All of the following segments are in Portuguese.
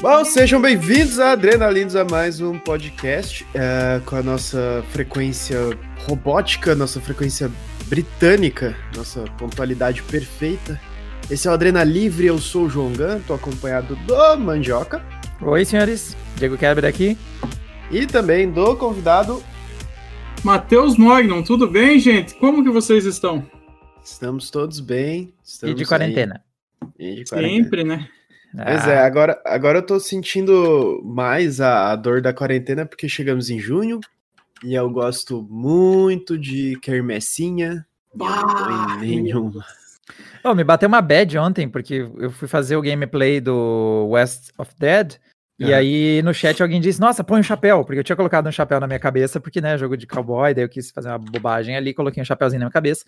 Bom, sejam bem-vindos a Adrenalinos a mais um podcast é, com a nossa frequência robótica, nossa frequência britânica, nossa pontualidade perfeita. Esse é o Adrena Livre, eu sou o João Gan, tô acompanhado do Mandioca. Oi, senhores. Diego Kerber aqui. E também do convidado... Matheus Mognon, tudo bem, gente? Como que vocês estão? Estamos todos bem. Estamos e de quarentena. E de quarentena. Sempre, né? Pois é, ah. agora, agora eu tô sentindo mais a, a, dor da quarentena porque chegamos em junho e eu gosto muito de quermessinha. Ah, não nenhuma. Oh, me bateu uma bad ontem, porque eu fui fazer o gameplay do West of Dead. E aí no chat alguém disse, nossa, põe um chapéu, porque eu tinha colocado um chapéu na minha cabeça, porque, né, jogo de cowboy, daí eu quis fazer uma bobagem ali, coloquei um chapéuzinho na minha cabeça.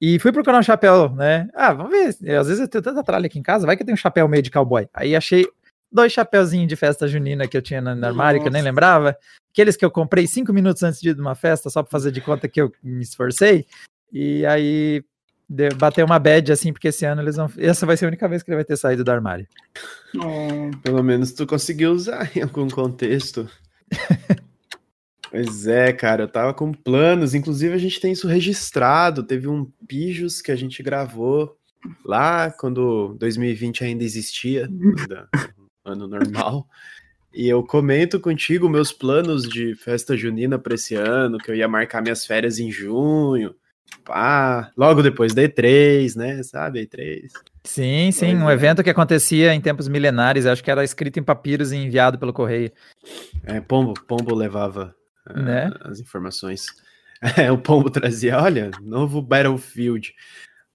E fui procurar um chapéu, né? Ah, vamos ver. Às vezes eu tenho tanta tralha aqui em casa, vai que tem um chapéu meio de cowboy. Aí achei dois chapéuzinhos de festa junina que eu tinha no armário, que eu nem lembrava. Aqueles que eu comprei cinco minutos antes de ir de uma festa, só pra fazer de conta que eu me esforcei. E aí bateu uma bad assim, porque esse ano eles vão. Essa vai ser a única vez que ele vai ter saído do armário. Pelo menos tu conseguiu usar em algum contexto. Pois é, cara, eu tava com planos, inclusive a gente tem isso registrado. Teve um Pijos que a gente gravou lá quando 2020 ainda existia, ainda, ano normal. E eu comento contigo meus planos de festa junina para esse ano, que eu ia marcar minhas férias em junho. Pá, logo depois da E3, né? Sabe, E3. Sim, sim, um é. evento que acontecia em tempos milenares, acho que era escrito em papiros e enviado pelo correio. É, Pombo, Pombo levava né? as informações. É, o Pombo trazia, olha, novo Battlefield.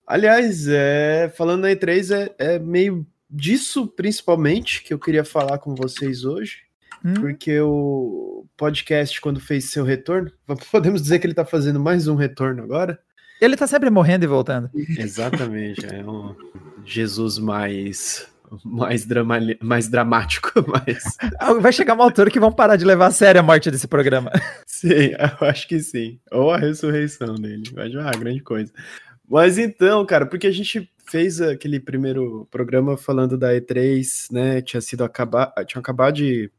Aliás, é, falando na E3, é, é, meio disso principalmente que eu queria falar com vocês hoje. Hum? Porque o podcast, quando fez seu retorno, podemos dizer que ele tá fazendo mais um retorno agora. Ele tá sempre morrendo e voltando. Exatamente, é um Jesus mais mais, drama, mais dramático, mas... Ah, vai chegar uma altura que vão parar de levar a sério a morte desse programa. Sim, eu acho que sim. Ou a ressurreição dele. Vai ser uma grande coisa. Mas então, cara, porque a gente fez aquele primeiro programa falando da E3, né? Tinha sido acabar, tinha acabado de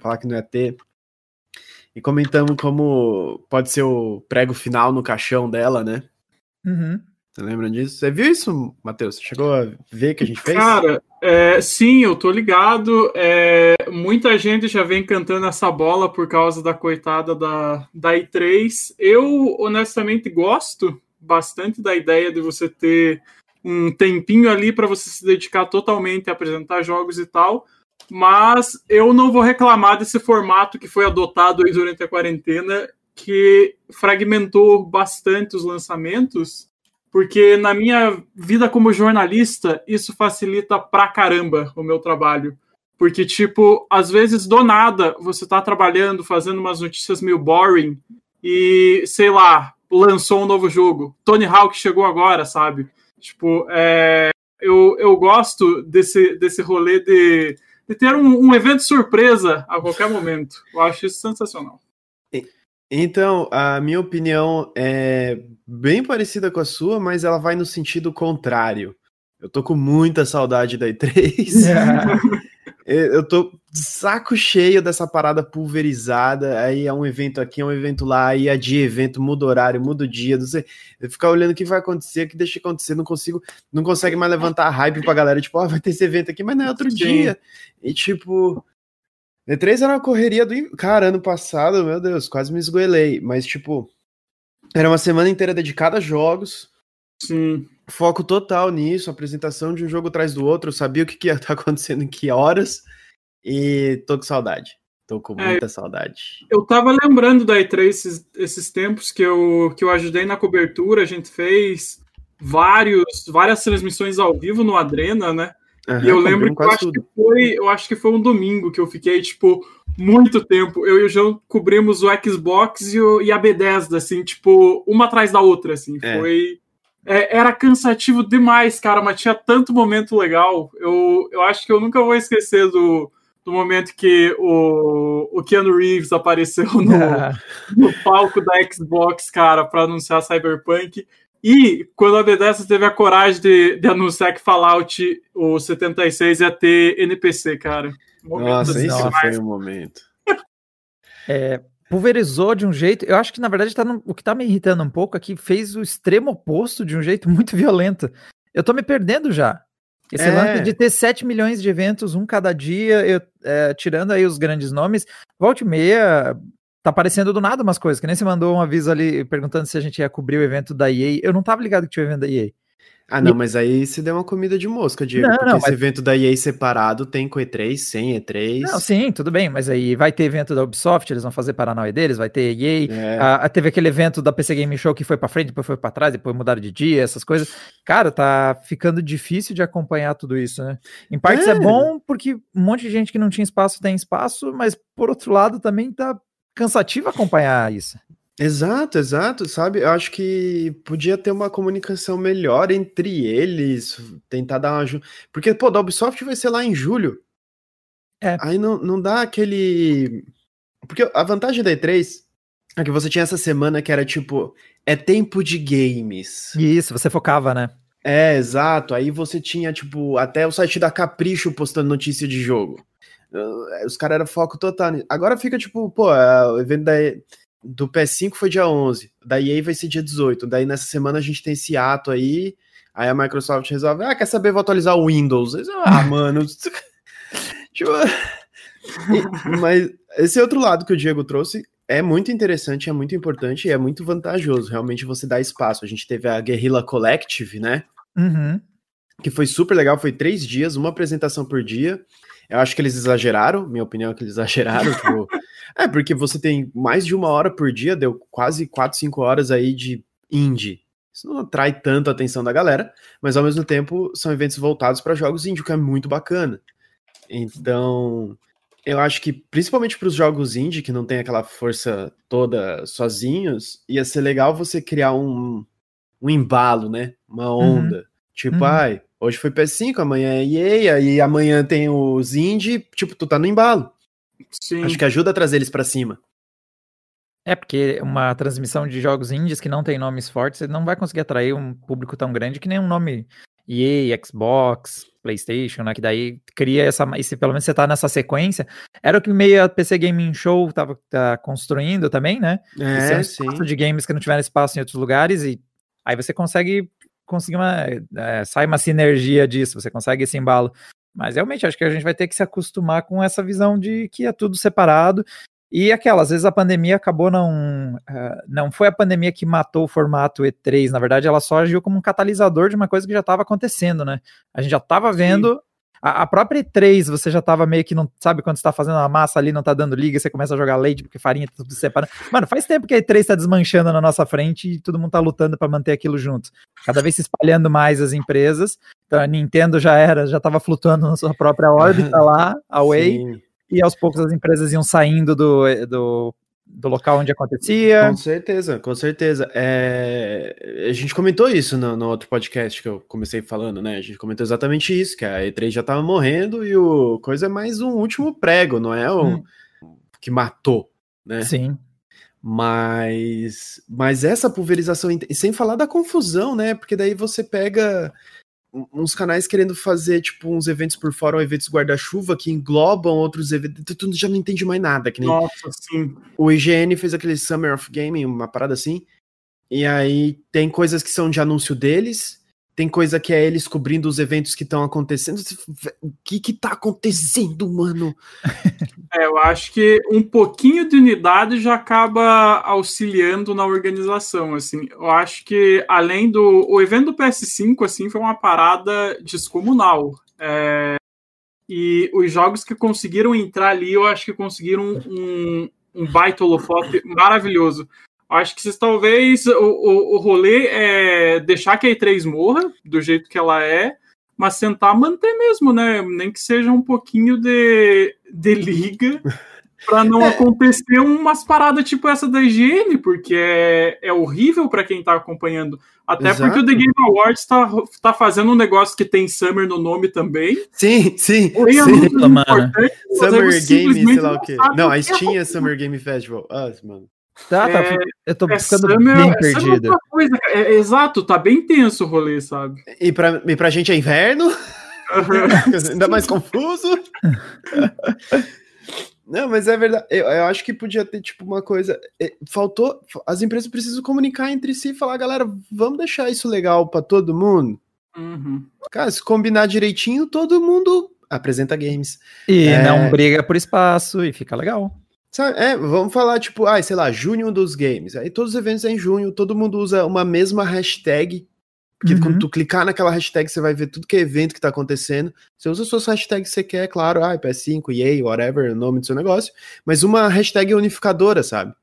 falar que não ia ter. E comentamos como pode ser o prego final no caixão dela, né? Uhum. Você lembra disso? Você viu isso, Matheus? Você chegou a ver que a gente fez? Cara, é, sim, eu tô ligado. É, muita gente já vem cantando essa bola por causa da coitada da, da i3. Eu, honestamente, gosto bastante da ideia de você ter um tempinho ali para você se dedicar totalmente a apresentar jogos e tal. Mas eu não vou reclamar desse formato que foi adotado aí durante a quarentena, que fragmentou bastante os lançamentos porque na minha vida como jornalista, isso facilita pra caramba o meu trabalho. Porque, tipo, às vezes do nada você tá trabalhando, fazendo umas notícias meio boring e, sei lá, lançou um novo jogo. Tony Hawk chegou agora, sabe? Tipo, é, eu, eu gosto desse, desse rolê de, de ter um, um evento surpresa a qualquer momento. Eu acho isso sensacional. Então, a minha opinião é bem parecida com a sua, mas ela vai no sentido contrário. Eu tô com muita saudade da E3. eu tô saco cheio dessa parada pulverizada. Aí é um evento aqui, é um evento lá, aí é dia evento, muda o horário, muda o dia, não sei. Eu ficar olhando o que vai acontecer, o que deixa acontecer, não consigo, não consegue mais levantar a hype pra galera, tipo, ah, vai ter esse evento aqui, mas não é outro Sim. dia. E tipo, E3 era uma correria do. Cara, ano passado, meu Deus, quase me esgoelei. Mas, tipo, era uma semana inteira dedicada a jogos. Sim. Foco total nisso, apresentação de um jogo atrás do outro. Eu sabia o que, que ia estar acontecendo em que horas. E tô com saudade. Tô com é, muita é, saudade. Eu tava lembrando da E3 esses, esses tempos que eu, que eu ajudei na cobertura. A gente fez vários, várias transmissões ao vivo no Adrena, né? Uhum, e eu lembro que eu acho que, foi, eu acho que foi um domingo que eu fiquei, tipo, muito tempo. Eu e o João cobrimos o Xbox e, o, e a Bethesda, assim, tipo, uma atrás da outra, assim. É. Foi. É, era cansativo demais, cara, mas tinha tanto momento legal. Eu, eu acho que eu nunca vou esquecer do, do momento que o, o Keanu Reeves apareceu no, no palco da Xbox, cara, para anunciar Cyberpunk. E quando a Bethesda teve a coragem de, de anunciar que Fallout o 76 ia ter NPC, cara. momento. Nossa, assim, isso foi um momento. É, pulverizou de um jeito. Eu acho que, na verdade, tá no, o que tá me irritando um pouco aqui fez o extremo oposto de um jeito muito violento. Eu tô me perdendo já. Esse é. lance de ter 7 milhões de eventos, um cada dia, eu, é, tirando aí os grandes nomes, volte e meia, tá aparecendo do nada umas coisas, que nem você mandou um aviso ali perguntando se a gente ia cobrir o evento da EA. Eu não tava ligado que tinha o evento da EA. Ah, não, mas aí se deu uma comida de mosca, Diego. Não, porque não, esse mas... evento da EA separado tem com E3, sem E3. Não, sim, tudo bem, mas aí vai ter evento da Ubisoft, eles vão fazer Paranauê deles, vai ter EA. É. Ah, teve aquele evento da PC Game Show que foi para frente, depois foi para trás, depois mudaram de dia, essas coisas. Cara, tá ficando difícil de acompanhar tudo isso, né? Em partes é, é bom porque um monte de gente que não tinha espaço tem espaço, mas por outro lado também tá cansativo acompanhar isso. Exato, exato, sabe? Eu acho que podia ter uma comunicação melhor entre eles, tentar dar uma ajuda. Porque, pô, da Ubisoft vai ser lá em julho. É. Aí não, não dá aquele. Porque a vantagem da E3 é que você tinha essa semana que era tipo, é tempo de games. Isso, você focava, né? É, exato. Aí você tinha, tipo, até o site da Capricho postando notícia de jogo. Os caras eram foco total. Agora fica, tipo, pô, é, o evento da do PS5 foi dia 11, da EA vai ser dia 18. Daí nessa semana a gente tem esse ato aí, aí a Microsoft resolve, ah, quer saber, vou atualizar o Windows. ah, mano. tipo, mas esse outro lado que o Diego trouxe é muito interessante, é muito importante e é muito vantajoso. Realmente você dá espaço. A gente teve a Guerrilla Collective, né? Uhum. Que foi super legal, foi três dias, uma apresentação por dia. Eu acho que eles exageraram, minha opinião é que eles exageraram. tipo, é, porque você tem mais de uma hora por dia, deu quase 4, 5 horas aí de indie. Isso não atrai tanto a atenção da galera, mas ao mesmo tempo são eventos voltados para jogos indie, o que é muito bacana. Então, eu acho que principalmente para os jogos indie, que não tem aquela força toda sozinhos, ia ser legal você criar um, um embalo, né? Uma uhum. onda. Uhum. Tipo, uhum. ai, Hoje foi PS5, amanhã é EA, e amanhã tem os indie, tipo, tu tá no embalo. Sim. Acho que ajuda a trazer eles para cima. É, porque uma transmissão de jogos indies que não tem nomes fortes, você não vai conseguir atrair um público tão grande que nem um nome EA, Xbox, PlayStation, né? Que daí cria essa. E se pelo menos você tá nessa sequência. Era o que meio a PC Gaming Show tava tá construindo também, né? É, um de games que não tiveram espaço em outros lugares e aí você consegue conseguir uma. É, sai uma sinergia disso, você consegue esse embalo. Mas realmente acho que a gente vai ter que se acostumar com essa visão de que é tudo separado. E aquela, às vezes a pandemia acabou não. Uh, não foi a pandemia que matou o formato E3, na verdade, ela só agiu como um catalisador de uma coisa que já estava acontecendo, né? A gente já estava vendo a, a, própria E3, você já tava meio que não sabe quando você tá fazendo uma massa ali, não tá dando liga, você começa a jogar leite porque farinha tá tudo separado. Mano, faz tempo que a E3 tá desmanchando na nossa frente e todo mundo tá lutando para manter aquilo junto. Cada vez se espalhando mais as empresas. Então a Nintendo já era, já tava flutuando na sua própria órbita lá, away. Sim. E aos poucos as empresas iam saindo do, do do local onde acontecia. Com certeza, com certeza. É... A gente comentou isso no, no, outro podcast que eu comecei falando, né? A gente comentou exatamente isso, que a E3 já tava morrendo e o coisa é mais um último prego, não é o hum. que matou, né? Sim. Mas, mas essa pulverização, sem falar da confusão, né? Porque daí você pega uns canais querendo fazer, tipo, uns eventos por fora, ou eventos guarda-chuva que englobam outros eventos. Tu já não entende mais nada. Que nem Nossa, sim. O IGN fez aquele Summer of Gaming, uma parada assim. E aí tem coisas que são de anúncio deles, tem coisa que é eles cobrindo os eventos que estão acontecendo. O que que tá acontecendo, mano? É, eu acho que um pouquinho de unidade já acaba auxiliando na organização, assim. Eu acho que além do o evento do PS5 assim foi uma parada descomunal. É, e os jogos que conseguiram entrar ali, eu acho que conseguiram um, um baita holofote maravilhoso. Acho que talvez o, o, o rolê é deixar que a E3 morra do jeito que ela é, mas tentar manter mesmo, né? Nem que seja um pouquinho de, de liga para não é. acontecer umas paradas tipo essa da higiene, porque é, é horrível para quem tá acompanhando. Até Exato. porque o The Game Awards tá, tá fazendo um negócio que tem Summer no nome também. Sim, sim. Porém, sim. É Summer Game, sei lá o quê. Não, a Steam é Summer Game Festival. Ah, mano. Tá, tá. É, eu tô é ficando bem é perdido. Coisa, é, exato, tá bem tenso o rolê, sabe? E pra, e pra gente é inverno? Ainda mais confuso. Não, mas é verdade. Eu, eu, acho que podia ter, tipo, uma coisa. É, faltou. As empresas precisam comunicar entre si e falar, galera, vamos deixar isso legal para todo mundo. Uhum. Cara, se combinar direitinho, todo mundo apresenta games. E é... não briga por espaço e fica legal. Sabe, é, vamos falar, tipo, ah, sei lá, junho dos games. Aí todos os eventos é em junho, todo mundo usa uma mesma hashtag porque uhum. quando tu clicar naquela hashtag, você vai ver tudo que é evento que tá acontecendo. Você usa suas hashtags que você quer, claro, ah, PS5, EA, whatever, o nome do seu negócio. Mas uma hashtag unificadora, sabe?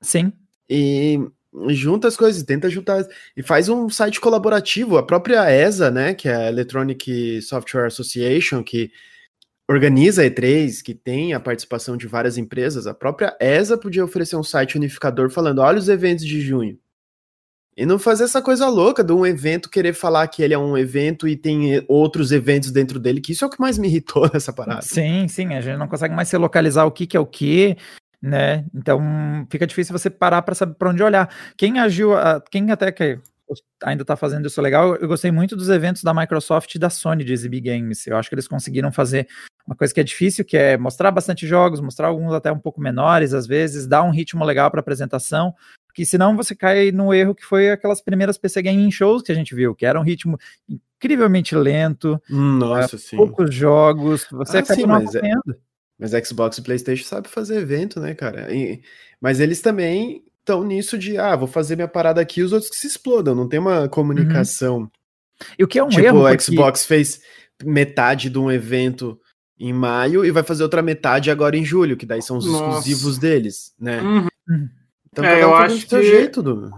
Sim. E junta as coisas, tenta juntar. E faz um site colaborativo. A própria ESA, né, que é a Electronic Software Association, que organiza a E3, que tem a participação de várias empresas, a própria ESA podia oferecer um site unificador falando: olha os eventos de junho. E não fazer essa coisa louca de um evento querer falar que ele é um evento e tem outros eventos dentro dele, que isso é o que mais me irritou nessa parada. Sim, sim, a gente não consegue mais se localizar o que, que é o que, né? Então fica difícil você parar para saber para onde olhar. Quem agiu, quem até que ainda está fazendo isso legal, eu gostei muito dos eventos da Microsoft e da Sony de exibir games. Eu acho que eles conseguiram fazer uma coisa que é difícil, que é mostrar bastante jogos, mostrar alguns até um pouco menores, às vezes, dar um ritmo legal para apresentação, porque senão você cai no erro que foi aquelas primeiras PC Gaming Shows que a gente viu, que era um ritmo incrivelmente lento, hum, Nossa, sim. poucos jogos, você ah, acaba sim, mas, é, mas Xbox e Playstation sabe fazer evento, né, cara? E, mas eles também estão nisso de, ah, vou fazer minha parada aqui os outros que se explodam, não tem uma comunicação. Uhum. E o que é um tipo, erro? Tipo, o Xbox fez metade de um evento em maio e vai fazer outra metade agora em julho, que daí são os Nossa. exclusivos deles, né? Uhum. uhum. Então, é, eu acho que... jeito, do...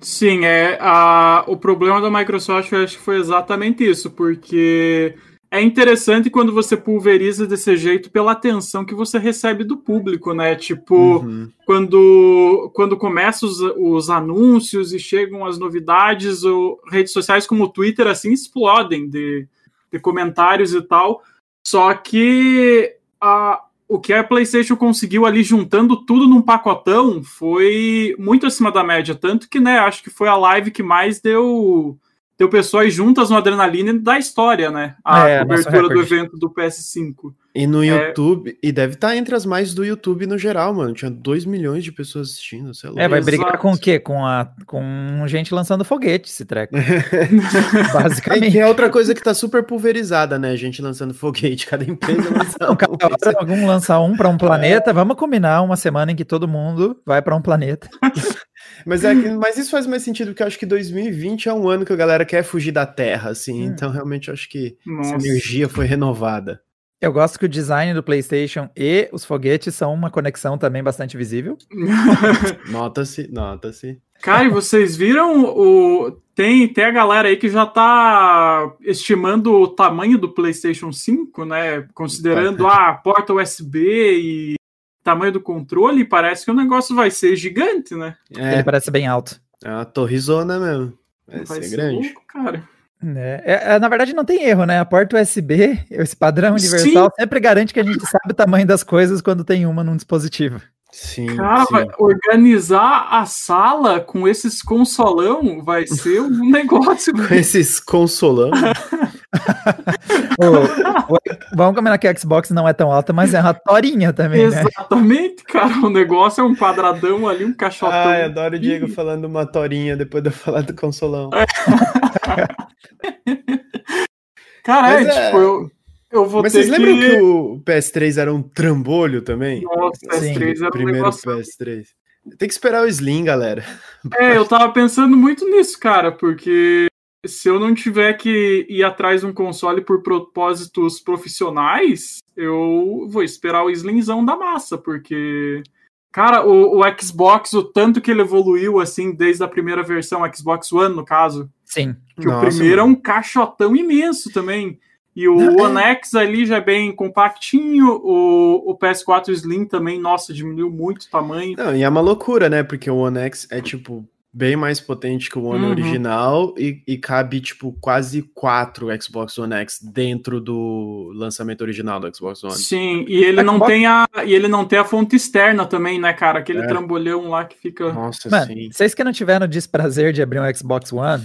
Sim, é, a, o problema da Microsoft eu acho que foi exatamente isso, porque é interessante quando você pulveriza desse jeito pela atenção que você recebe do público, né? Tipo, uhum. quando, quando começam os, os, anúncios e chegam as novidades, ou redes sociais como o Twitter, assim, explodem de, de comentários e tal. Só que a, o que a PlayStation conseguiu ali juntando tudo num pacotão foi muito acima da média, tanto que, né, acho que foi a live que mais deu deu pessoas juntas no adrenalina da história, né? A é, cobertura do evento do PS5. E no é... YouTube, e deve estar tá entre as mais do YouTube no geral, mano. Tinha 2 milhões de pessoas assistindo, sei lá. É, vai brigar Exato. com o quê? Com, a, com gente lançando foguete, esse treco. Basicamente. É, é outra coisa que tá super pulverizada, né? Gente lançando foguete, cada empresa lança um. Cada algum lança um para um planeta, vamos combinar uma semana em que todo mundo vai para um planeta. Mas, é, mas isso faz mais sentido, porque eu acho que 2020 é um ano que a galera quer fugir da Terra, assim. Hum. Então, realmente, eu acho que Nossa. essa energia foi renovada. Eu gosto que o design do PlayStation e os foguetes são uma conexão também bastante visível. nota-se, nota-se. Cara, e vocês viram o. Tem, tem a galera aí que já tá estimando o tamanho do PlayStation 5, né? Considerando a ah, porta USB e tamanho do controle, parece que o negócio vai ser gigante, né? É. Ele parece bem alto. É uma torrezona mesmo. Vai, vai ser, ser grande. Louco, cara. É, é, na verdade, não tem erro, né? A porta USB, esse padrão universal, Sim. sempre garante que a gente sabe o tamanho das coisas quando tem uma num dispositivo. Sim, Cara, sim. organizar a sala com esses consolão vai ser um negócio. com esses consolão? vamos combinar que a Xbox não é tão alta, mas é uma torinha também. Né? Exatamente, né? cara. O negócio é um quadradão ali, um caixotão. Ai, adoro o Diego falando uma torinha depois de eu falar do consolão. É. cara, é, tipo, eu eu vou Mas vocês lembram que... o PS3 era um trambolho também? Nossa, o PS3 era um primeiro negócio... PS3. Tem que esperar o Slim, galera. É, eu tava pensando muito nisso, cara, porque se eu não tiver que ir atrás de um console por propósitos profissionais, eu vou esperar o Slimzão da massa, porque Cara, o, o, Xbox, o tanto que ele evoluiu, assim, desde a primeira versão, Xbox One, no caso. Sim. Que Nossa, o primeiro mano. é um caixotão imenso também. E o é... X ali já é bem compactinho, o, o PS4 Slim também, nossa, diminuiu muito o tamanho. Não, e é uma loucura, né? Porque o One X é tipo bem mais potente que o One uhum. original e, e, cabe, tipo, quase quatro Xbox One X dentro do lançamento original do Xbox One. Sim, e ele, não, tem a, e ele não tem a fonte externa também, né, cara? Aquele é. trambolhão lá que fica... Nossa, Mano, sim. Vocês que não tiveram desprazer de abrir um Xbox One,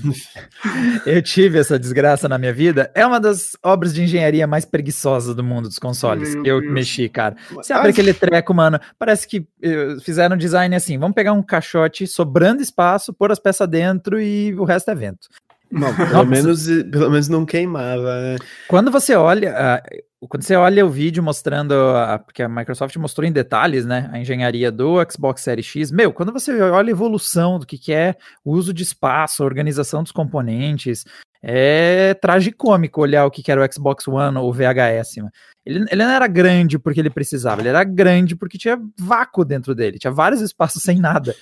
eu tive essa desgraça na minha vida, é uma das obras de engenharia mais preguiçosas do mundo dos consoles. Meu eu Deus. mexi, cara. Você abre aquele treco, mano, parece que uh, fizeram design assim, vamos pegar um caixote sobrando espaço espaço, pôr as peças dentro e o resto é vento. Não, pelo, menos, pelo menos não queimava, né? Quando você olha, uh, quando você olha o vídeo mostrando, uh, porque a Microsoft mostrou em detalhes, né, a engenharia do Xbox Series X, meu, quando você olha a evolução do que, que é o uso de espaço, a organização dos componentes, é tragicômico olhar o que, era o Xbox One ou o VHS. Ele, ele não era grande porque ele precisava, ele era grande porque tinha vácuo dentro dele, tinha vários espaços sem nada.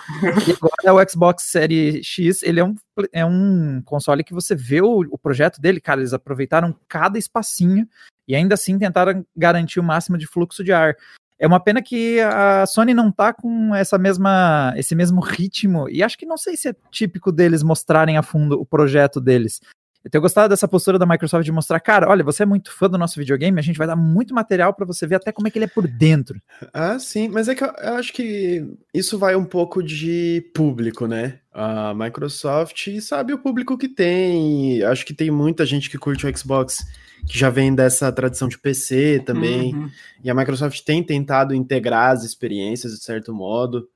e agora o Xbox Series X, ele é um, é um console que você vê o, o projeto dele, cara, eles aproveitaram cada espacinho e ainda assim tentaram garantir o máximo de fluxo de ar. É uma pena que a Sony não tá com essa mesma, esse mesmo ritmo, e acho que não sei se é típico deles mostrarem a fundo o projeto deles. Eu tenho gostado dessa postura da Microsoft de mostrar, cara, olha, você é muito fã do nosso videogame, a gente vai dar muito material para você ver até como é que ele é por dentro. Ah, sim, mas é que eu, eu acho que isso vai um pouco de público, né? A Microsoft sabe o público que tem. Acho que tem muita gente que curte o Xbox que já vem dessa tradição de PC também. Uhum. E a Microsoft tem tentado integrar as experiências de certo modo.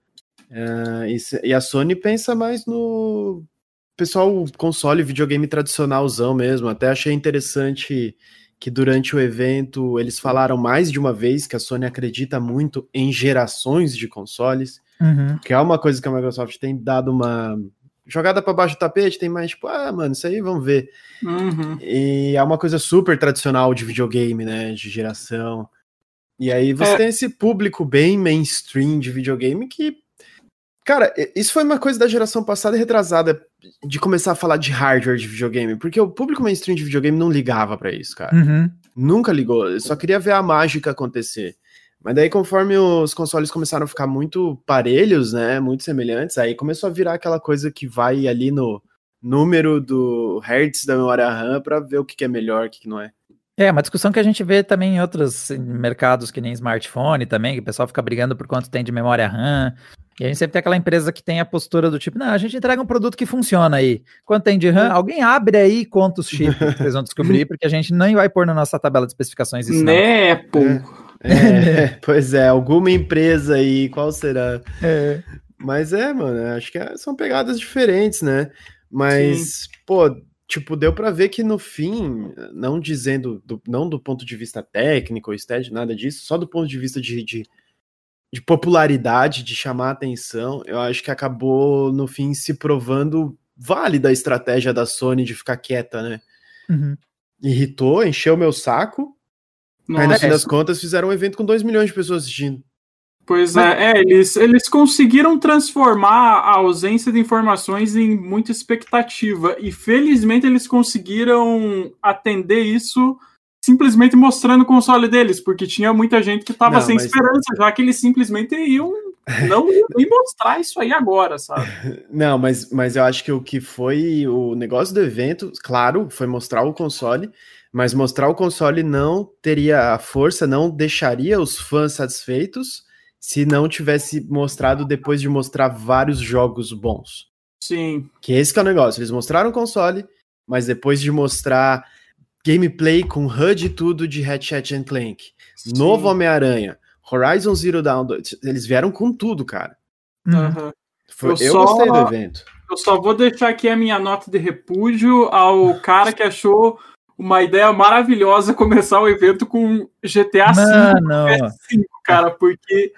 Uh, e, e, a Sony pensa mais no pessoal console videogame tradicionalzão mesmo. Até achei interessante que durante o evento eles falaram mais de uma vez que a Sony acredita muito em gerações de consoles, uhum. que é uma coisa que a Microsoft tem dado uma jogada para baixo do tapete, tem mais tipo, ah, mano, isso aí vamos ver. Uhum. E é uma coisa super tradicional de videogame, né, de geração. E aí você é. tem esse público bem mainstream de videogame que Cara, isso foi uma coisa da geração passada e retrasada de começar a falar de hardware de videogame, porque o público mainstream de videogame não ligava para isso, cara. Uhum. Nunca ligou, só queria ver a mágica acontecer. Mas daí, conforme os consoles começaram a ficar muito parelhos, né, muito semelhantes, aí começou a virar aquela coisa que vai ali no número do hertz da memória RAM para ver o que, que é melhor, o que, que não é. É, uma discussão que a gente vê também em outros mercados que nem smartphone também, que o pessoal fica brigando por quanto tem de memória RAM. E a gente sempre tem aquela empresa que tem a postura do tipo, não, a gente entrega um produto que funciona aí. Quanto tem de RAM? Uhum. Alguém abre aí e conta os chips vocês vão descobrir, porque a gente nem vai pôr na nossa tabela de especificações isso. Né, pô. É, é, pois é, alguma empresa aí, qual será? É. Mas é, mano, acho que é, são pegadas diferentes, né? Mas, Sim. pô, tipo, deu para ver que no fim, não dizendo, do, não do ponto de vista técnico, estético, nada disso, só do ponto de vista de, de de popularidade, de chamar atenção, eu acho que acabou, no fim, se provando válida a estratégia da Sony de ficar quieta, né? Uhum. Irritou, encheu meu saco. Nossa, aí, no fim das contas, fizeram um evento com 2 milhões de pessoas assistindo. Pois Mas... é, é, eles, eles conseguiram transformar a ausência de informações em muita expectativa. E felizmente eles conseguiram atender isso simplesmente mostrando o console deles, porque tinha muita gente que estava sem mas... esperança, já que eles simplesmente iam não iam mostrar isso aí agora, sabe? Não, mas, mas eu acho que o que foi o negócio do evento, claro, foi mostrar o console, mas mostrar o console não teria a força, não deixaria os fãs satisfeitos se não tivesse mostrado depois de mostrar vários jogos bons. Sim. Que esse que é o negócio, eles mostraram o console, mas depois de mostrar gameplay com HUD e tudo de Hatchet and Clank. Sim. Novo Homem-Aranha. Horizon Zero Dawn. Eles vieram com tudo, cara. Uhum. Foi, eu, eu só, gostei do evento. Eu só vou deixar aqui a minha nota de repúdio ao cara que achou uma ideia maravilhosa começar o evento com GTA V, cara, porque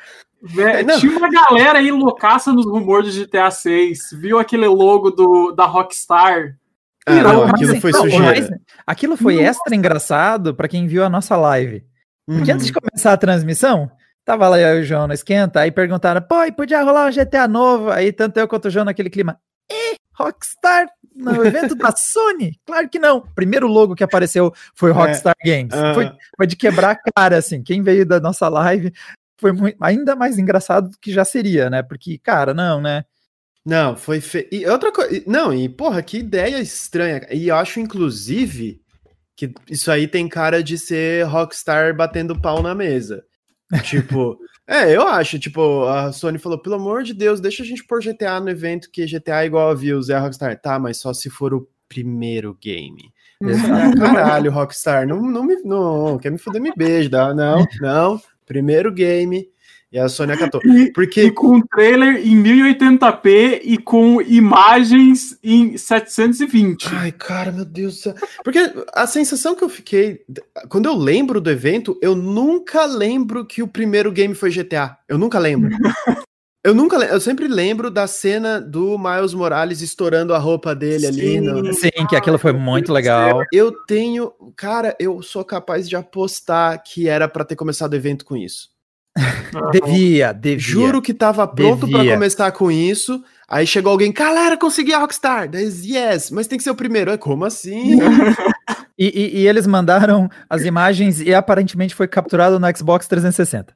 Véio, tinha uma galera aí loucaça nos rumores de GTA 6, viu aquele logo do, da Rockstar, ah, não, aquilo assim, foi não, sujeira. aquilo foi Nossa. extra engraçado para quem viu a nossa live. Porque uhum. antes de começar a transmissão, tava lá eu e o João no esquenta, aí perguntaram, pô, podia rolar um GTA novo? Aí tanto eu quanto o João naquele clima, e Rockstar no evento da Sony? Claro que não. O primeiro logo que apareceu foi é, Rockstar é, Games. Uh... Foi, foi, de quebrar a cara, assim. Quem veio da nossa live foi muito, ainda mais engraçado do que já seria, né? Porque, cara, não, né? Não, foi fe... E outra coisa. Não, e porra, que ideia estranha. E eu acho, inclusive, que isso aí tem cara de ser Rockstar batendo pau na mesa. Tipo, é, eu acho, tipo, a Sony falou, pelo amor de Deus, deixa a gente pôr GTA no evento, que GTA é igual a Views, é a Rockstar. Tá, mas só se for o primeiro game. Ah, caralho, Rockstar, não, não me. Não, quer me fuder, me beijo. Não, não. Primeiro game. E a Sony acatou. Porque... E com trailer em 1080p e com imagens em 720. Ai, cara, meu Deus do céu. Porque a sensação que eu fiquei. Quando eu lembro do evento, eu nunca lembro que o primeiro game foi GTA. Eu nunca lembro. Eu nunca, eu sempre lembro da cena do Miles Morales estourando a roupa dele sim, ali. No... Sim, que aquilo foi muito legal. Eu tenho, cara, eu sou capaz de apostar que era para ter começado o evento com isso. Devia, devia. Juro que tava pronto para começar com isso. Aí chegou alguém, galera, consegui a Rockstar. Daí, yes, mas tem que ser o primeiro. É como assim? e, e, e, eles mandaram as imagens e aparentemente foi capturado no Xbox 360.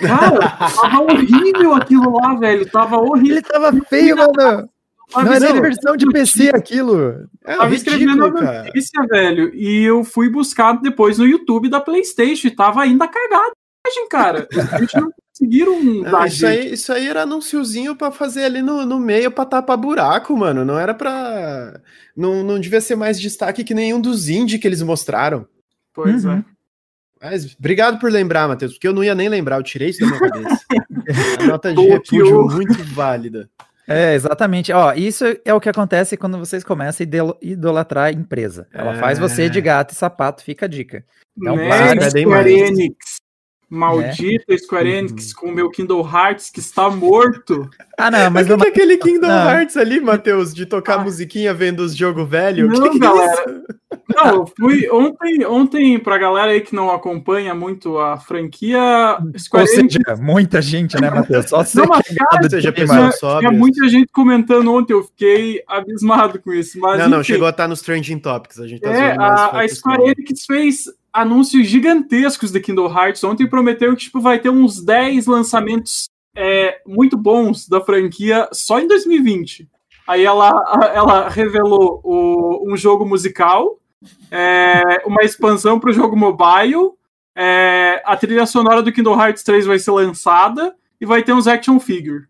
Cara, tava horrível aquilo lá, velho. Tava horrível. Ele tava feio, mano. Não era nem versão de PC aquilo. É, tava escrevendo a notícia, velho. E eu fui buscar depois no YouTube da PlayStation e tava ainda cagado cara. A gente não conseguiram não, isso, aí, isso aí era anunciozinho para fazer ali no, no meio para tapar buraco, mano. Não era pra. Não, não devia ser mais destaque que nenhum dos indie que eles mostraram. Pois uhum. é. Mas obrigado por lembrar, Matheus, porque eu não ia nem lembrar, eu tirei isso da minha cabeça. A nota de repúdio muito válida. É, exatamente. Ó, isso é o que acontece quando vocês começam a idolatrar a empresa. Ela é... faz você de gato e sapato, fica a dica. Então, né? Square Enix. Maldita é. Square Enix com o meu Kindle Hearts que está morto. Ah, não, mas. O que, é aquele Kindle não. Hearts ali, Matheus, de tocar ah. musiquinha vendo os jogos velho? Não, que que é galera. É não, eu fui ontem, ontem, pra galera aí que não acompanha muito a franquia. Square Ou Enix... seja, muita gente, né, Matheus? Só não, mas, cara, seja, tinha, tinha muita gente comentando ontem, eu fiquei abismado com isso. Mas, não, enfim, não, chegou a estar nos Trending Topics. A gente tá é, a, a Square Enix fez anúncios gigantescos de Kindle Hearts ontem prometeu que tipo, vai ter uns 10 lançamentos é, muito bons da franquia só em 2020. Aí ela, ela revelou o, um jogo musical, é, uma expansão para o jogo mobile, é, a trilha sonora do Kindle Hearts 3 vai ser lançada e vai ter uns action figure.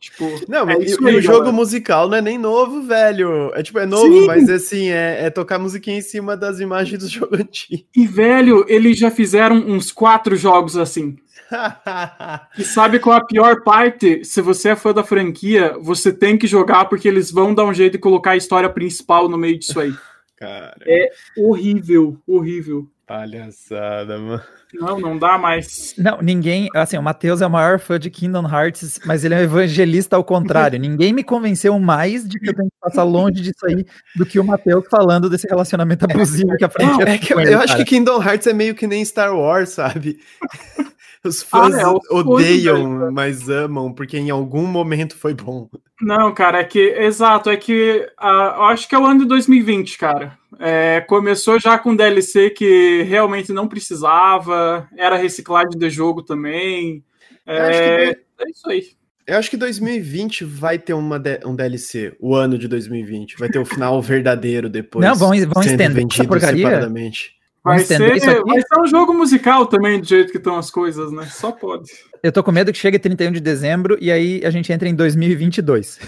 Tipo, não, é e, aí, o jogo galera. musical não é nem novo, velho. É tipo, é novo, Sim. mas assim, é, é, tocar musiquinha em cima das imagens do jogo antigo. E, velho, eles já fizeram uns quatro jogos assim. e sabe qual a pior parte? Se você é fã da franquia, você tem que jogar porque eles vão dar um jeito de colocar a história principal no meio disso aí. Cara. É horrível, horrível. Palhaçada, mano. Não, não dá mais. Não, ninguém. Assim, o Matheus é o maior fã de Kingdom Hearts, mas ele é um evangelista ao contrário. ninguém me convenceu mais de que eu tenho que passar longe disso aí do que o Matheus falando desse relacionamento abusivo que a frente não, é que eu, eu acho que Kingdom Hearts é meio que nem Star Wars, sabe? Os fãs ah, é, odeiam, mas amam, porque em algum momento foi bom. Não, cara, é que, exato, é que uh, eu acho que é o ano de 2020, cara. É, começou já com DLC que realmente não precisava, era reciclagem de jogo também. É, é isso aí. Eu acho que 2020 vai ter uma um DLC, o ano de 2020. Vai ter o final verdadeiro depois. Não, vão, vão estender essa porcaria. Separadamente. Vai ser, vai ser um jogo musical também, do jeito que estão as coisas, né? Só pode. Eu tô com medo que chegue 31 de dezembro e aí a gente entra em 2022.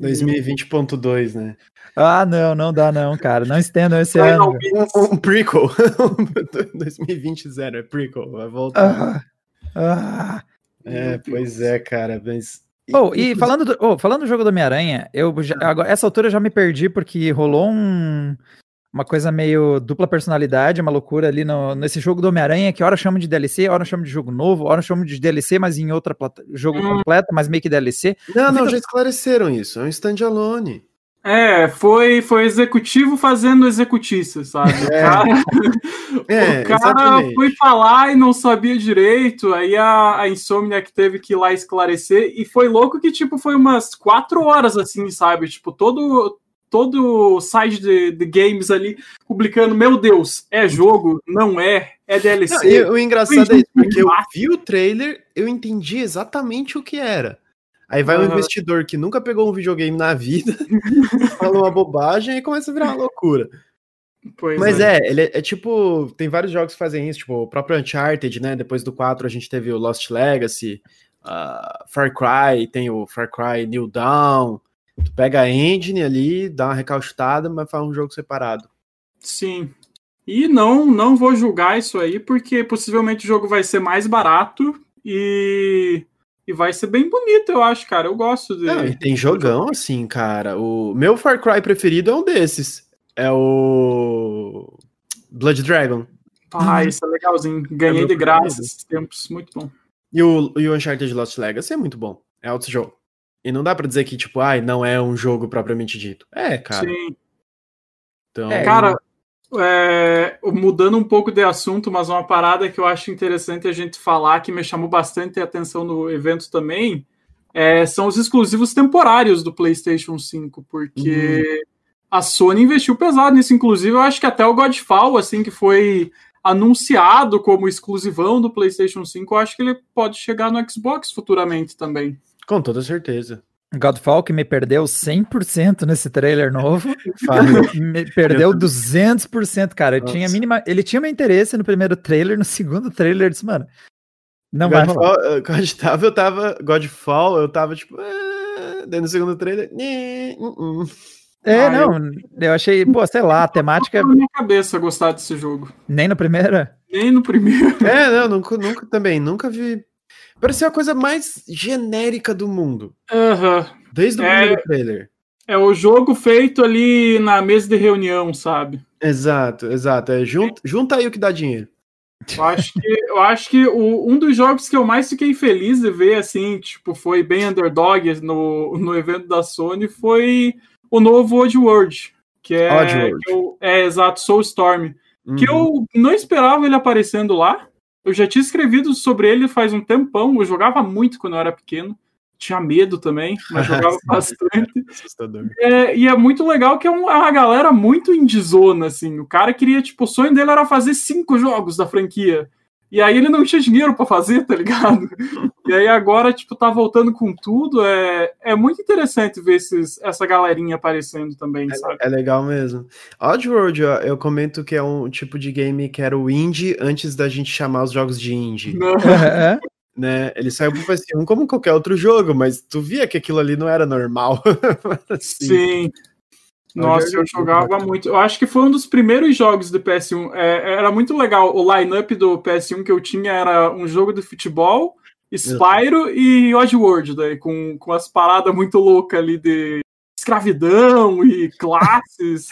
2020.2, né? Ah, não, não dá não, cara. Não estendam esse vai ano. Um, um prequel. 2020 zero, é prequel, vai voltar. Ah, ah, é, pois é, cara, mas... Oh, e falando do, oh, falando do jogo do Homem-Aranha, eu já, agora, essa altura eu já me perdi porque rolou um uma coisa meio dupla personalidade, uma loucura ali no, nesse jogo do Homem-Aranha, que hora chama de DLC, hora chama de jogo novo, hora chama de DLC, mas em outra jogo hum. completo, mas meio que DLC. Não, não, já esclareceram isso, é um standalone. É, foi, foi executivo fazendo executiça, sabe? É. O cara, é, o cara foi falar e não sabia direito, aí a, a Insomnia que teve que ir lá esclarecer, e foi louco que, tipo, foi umas quatro horas, assim, sabe? Tipo, todo, todo o site de, de, games ali publicando, meu Deus, é jogo, não é, é DLC. Não, o engraçado é isso, porque eu vi o trailer, eu entendi exatamente o que era. Aí vai uhum. um investidor que nunca pegou um videogame na vida, fala uma bobagem e começa a virar uma loucura. Pois Mas é, é ele é, é, tipo, tem vários jogos que fazem isso, tipo, o próprio Uncharted, né? Depois do 4 a gente teve o Lost Legacy, uh, Far Cry, tem o Far Cry New Dawn. Tu pega a engine ali, dá uma recauchutada, mas faz um jogo separado. Sim. E não, não vou julgar isso aí, porque possivelmente o jogo vai ser mais barato e, e vai ser bem bonito, eu acho, cara. Eu gosto de. Não, e tem jogão assim, cara. O meu Far Cry preferido é um desses. É o. Blood Dragon. Ah, isso é legalzinho. Ganhei é de graça esses tempos. Muito bom. E o, e o Uncharted Lost Legacy é muito bom. É outro jogo. E não dá para dizer que, tipo, ai, não é um jogo propriamente dito. É, cara. Sim. Então... É, cara, é, mudando um pouco de assunto, mas uma parada que eu acho interessante a gente falar, que me chamou bastante atenção no evento também, é, são os exclusivos temporários do PlayStation 5, porque uhum. a Sony investiu pesado nisso. Inclusive, eu acho que até o Godfall, assim, que foi anunciado como exclusivão do PlayStation 5, eu acho que ele pode chegar no Xbox futuramente também. Com toda certeza. Godfall que me perdeu 100% nesse trailer novo. me perdeu 200%, cara. Eu tinha mínima, ele tinha meu interesse no primeiro trailer, no segundo trailer eu disse, mano, não Godfall, vai rolar. Godfall, eu tava, Godfall, eu tava tipo, ah, daí no segundo trailer, uh, uh. É, ah, não, eu... eu... achei, pô, sei lá, a temática. Não na minha cabeça gostar desse jogo. Nem no primeiro? Nem no primeiro. É, não, nunca, nunca também, nunca vi Parecia a coisa mais genérica do mundo. Uhum. Desde o é, primeiro trailer. É o jogo feito ali na mesa de reunião, sabe? Exato, exato. É, junta, junta aí o que dá dinheiro. Eu acho que, eu acho que o, um dos jogos que eu mais fiquei feliz de ver, assim, tipo, foi bem underdog no, no evento da Sony, foi o novo Oddworld, que é, Oddworld. Que eu, é exato, Soulstorm, uhum. que eu não esperava ele aparecendo lá, eu já tinha escrevido sobre ele faz um tempão. Eu jogava muito quando eu era pequeno. Tinha medo também, mas jogava bastante. É, e é muito legal que é, é uma galera muito indizona, assim. O cara queria, tipo, o sonho dele era fazer cinco jogos da franquia. E aí ele não tinha dinheiro para fazer, tá ligado? E aí agora, tipo, tá voltando com tudo. É, é muito interessante ver esses, essa galerinha aparecendo também, é, sabe? É legal mesmo. Oddworld, eu comento que é um tipo de game que era o indie antes da gente chamar os jogos de indie. É. né? Ele saiu pro PS1 como qualquer outro jogo, mas tu via que aquilo ali não era normal. assim. Sim. Nossa, eu jogava muito. Eu acho que foi um dos primeiros jogos do PS1. É, era muito legal. O line-up do PS1 que eu tinha era um jogo de futebol, Spyro e Oddworld, daí, com, com as paradas muito loucas ali de escravidão e classes.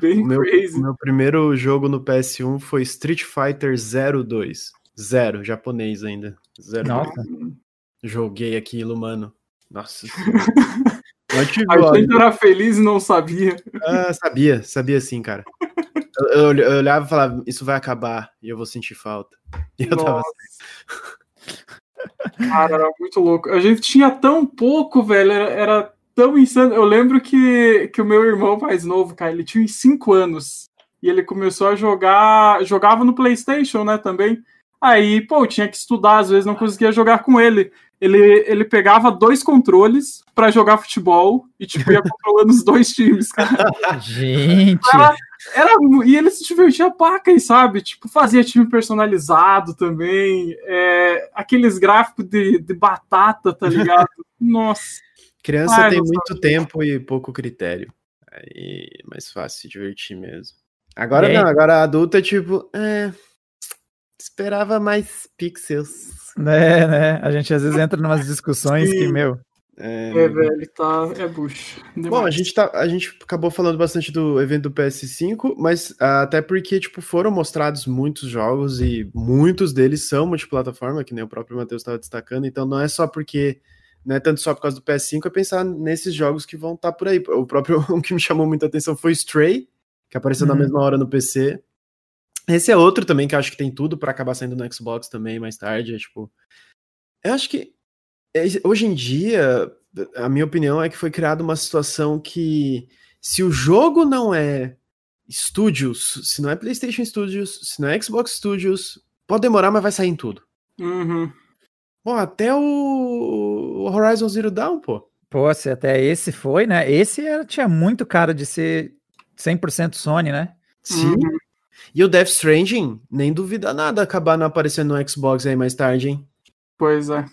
Bem o meu, crazy. Meu primeiro jogo no PS1 foi Street Fighter 02. Zero, japonês ainda. Zero. Nossa. Joguei aquilo, mano. Nossa. A gente era feliz e não sabia. Ah, sabia, sabia sim, cara. Eu, eu, eu, olhava e falava, isso vai acabar e eu vou sentir falta. E eu Nossa. tava assim. Cara, era muito louco. A gente tinha tão pouco, velho. Era, era, tão insano. Eu lembro que, que o meu irmão mais novo, cara, ele tinha 5 anos. E ele começou a jogar. Jogava no PlayStation, né, também. Aí, pô, eu tinha que estudar, às vezes não conseguia jogar com ele ele, ele pegava dois controles para jogar futebol e tipo, ia controlando os dois times, cara. Gente! Era, era, e ele se divertia paca, sabe? Tipo, fazia time personalizado também. É, aqueles gráficos de, de batata, tá ligado? Nossa. Criança Ai, tem muito sabia. tempo e pouco critério. Aí é mais fácil se divertir mesmo. Agora não, agora adulto é tipo, é, esperava mais pixels. Né, né? A gente às vezes entra em umas discussões que, meu. É, é velho, tá. É bucho. Bom, a gente, tá, a gente acabou falando bastante do evento do PS5, mas uh, até porque, tipo, foram mostrados muitos jogos e muitos deles são multiplataforma, que nem o próprio Matheus estava destacando, então não é só porque. Não é tanto só por causa do PS5, é pensar nesses jogos que vão estar tá por aí. O próprio um que me chamou muita atenção foi Stray, que apareceu uhum. na mesma hora no PC. Esse é outro também que eu acho que tem tudo para acabar saindo no Xbox também mais tarde. É, tipo, eu acho que é, hoje em dia, a minha opinião é que foi criada uma situação que se o jogo não é Studios, se não é PlayStation Studios, se não é Xbox Studios, pode demorar, mas vai sair em tudo. Uhum. Pô, até o Horizon Zero Dawn, pô. Pô, se até esse foi, né? Esse era, tinha muito cara de ser 100% Sony, né? Sim. Uhum. E o Death Stranding, nem duvida nada acabar não aparecendo no Xbox aí mais tarde, hein? Pois é.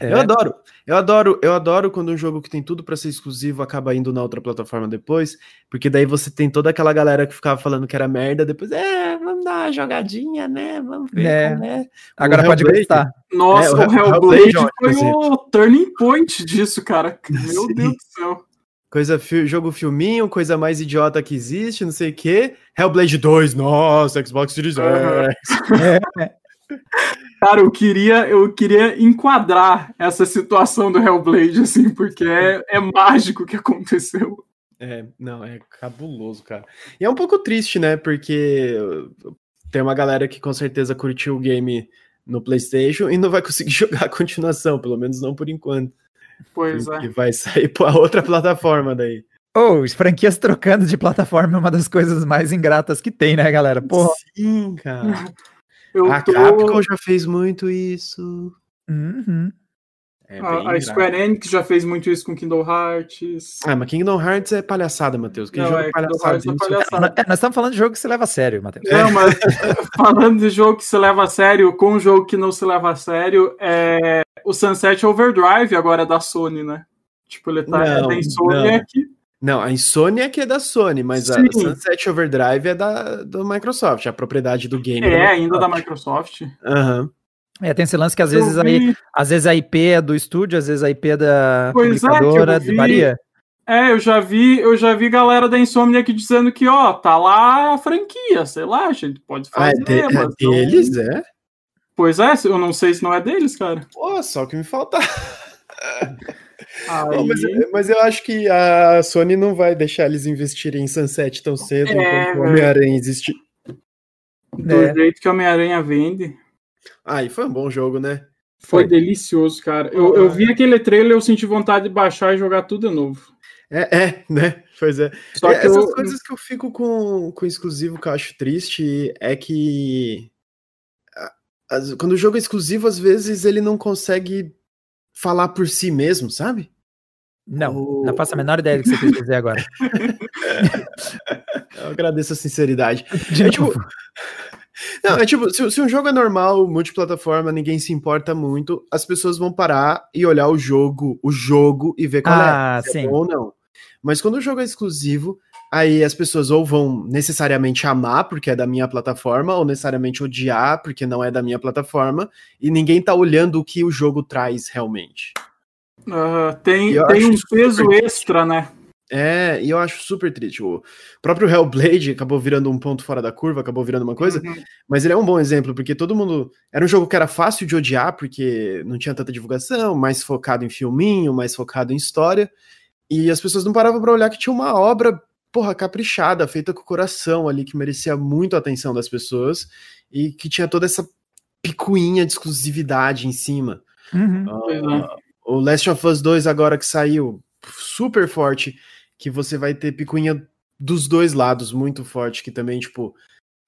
É. Eu adoro, eu adoro, eu adoro quando um jogo que tem tudo para ser exclusivo acaba indo na outra plataforma depois, porque daí você tem toda aquela galera que ficava falando que era merda, depois, é, vamos dar uma jogadinha, né? Vamos ver, é. né? Agora pode gostar. Nossa, é, o, o Hellblade, Hellblade foi o turning point disso, cara. Meu Sim. Deus do céu. Coisa, jogo filminho, coisa mais idiota que existe, não sei o quê. Hellblade 2, nossa, Xbox Series X. É. Cara, eu queria, eu queria enquadrar essa situação do Hellblade, assim, porque é, é mágico o que aconteceu. É, não, é cabuloso, cara. E é um pouco triste, né? Porque tem uma galera que com certeza curtiu o game no PlayStation e não vai conseguir jogar a continuação, pelo menos não por enquanto. Pois é. E vai sair para outra plataforma daí. Ou oh, franquias trocando de plataforma é uma das coisas mais ingratas que tem, né, galera? Porra. Sim, cara. Eu a tô... Capcom já fez muito isso. Uhum. É a, a, Square Enix já fez muito isso com Kingdom Hearts. Ah, mas Kingdom Hearts é palhaçada, Matheus. Que jogo é, palhaçada, é palhaçada. É, nós estamos falando de jogo que se leva a sério, Matheus. Não, mas falando de jogo que se leva a sério com um jogo que não se leva a sério, é o Sunset Overdrive agora é da Sony, né? Tipo, ele tá não, é da Insomniac. Não, a Insomniac é da Sony, mas Sim. a Sunset Overdrive é da do Microsoft, a propriedade do game. É, ainda da Microsoft. Aham. Uhum. É, tem esse lance que às vezes, aí, às vezes a IP é do estúdio, às vezes a IP é da pois é, publicadora, é, varia. É, eu já vi, eu já vi galera da Insomniac dizendo que, ó, tá lá a franquia, sei lá, a gente pode fazer. Ah, é, de, é deles, é? Pois é, eu não sei se não é deles, cara. Pô, só que me falta. Aí... Mas, mas, eu acho que a Sony não vai deixar eles investirem em Sunset tão cedo é, enquanto o Homem-Aranha existe. Do é. jeito que o Homem-Aranha vende. Ah, e foi um bom jogo, né? Foi, foi. delicioso, cara. Eu, eu vi aquele trailer, eu senti vontade de baixar e jogar tudo de novo. É, é né? Pois é. Só que Essas eu... coisas que eu fico com, com exclusivo que eu acho triste é que quando o jogo é exclusivo, às vezes ele não consegue falar por si mesmo, sabe? Não, o... não faço a menor ideia do que você quis dizer agora. Eu agradeço a sinceridade. De é, tipo, não, é tipo, se, se, um jogo é normal, multiplataforma, ninguém se importa muito, as pessoas vão parar e olhar o jogo, o jogo e ver qual é, ah, é, se sim. é bom ou não. Mas quando o jogo é exclusivo, aí as pessoas ou vão necessariamente amar porque é da minha plataforma, ou necessariamente odiar porque não é da minha plataforma, e ninguém tá olhando o que o jogo traz realmente. Uh, tem tem um peso extra, né? É, e eu acho super triste. O próprio Hellblade acabou virando um ponto fora da curva, acabou virando uma coisa, uhum. mas ele é um bom exemplo, porque todo mundo. Era um jogo que era fácil de odiar, porque não tinha tanta divulgação, mais focado em filminho, mais focado em história, e as pessoas não paravam para olhar que tinha uma obra porra, caprichada, feita com o coração ali, que merecia muito a atenção das pessoas e que tinha toda essa picuinha de exclusividade em cima. Uhum. Uh, o Last of Us 2 agora que saiu, super forte, que você vai ter picuinha dos dois lados, muito forte, que também, tipo,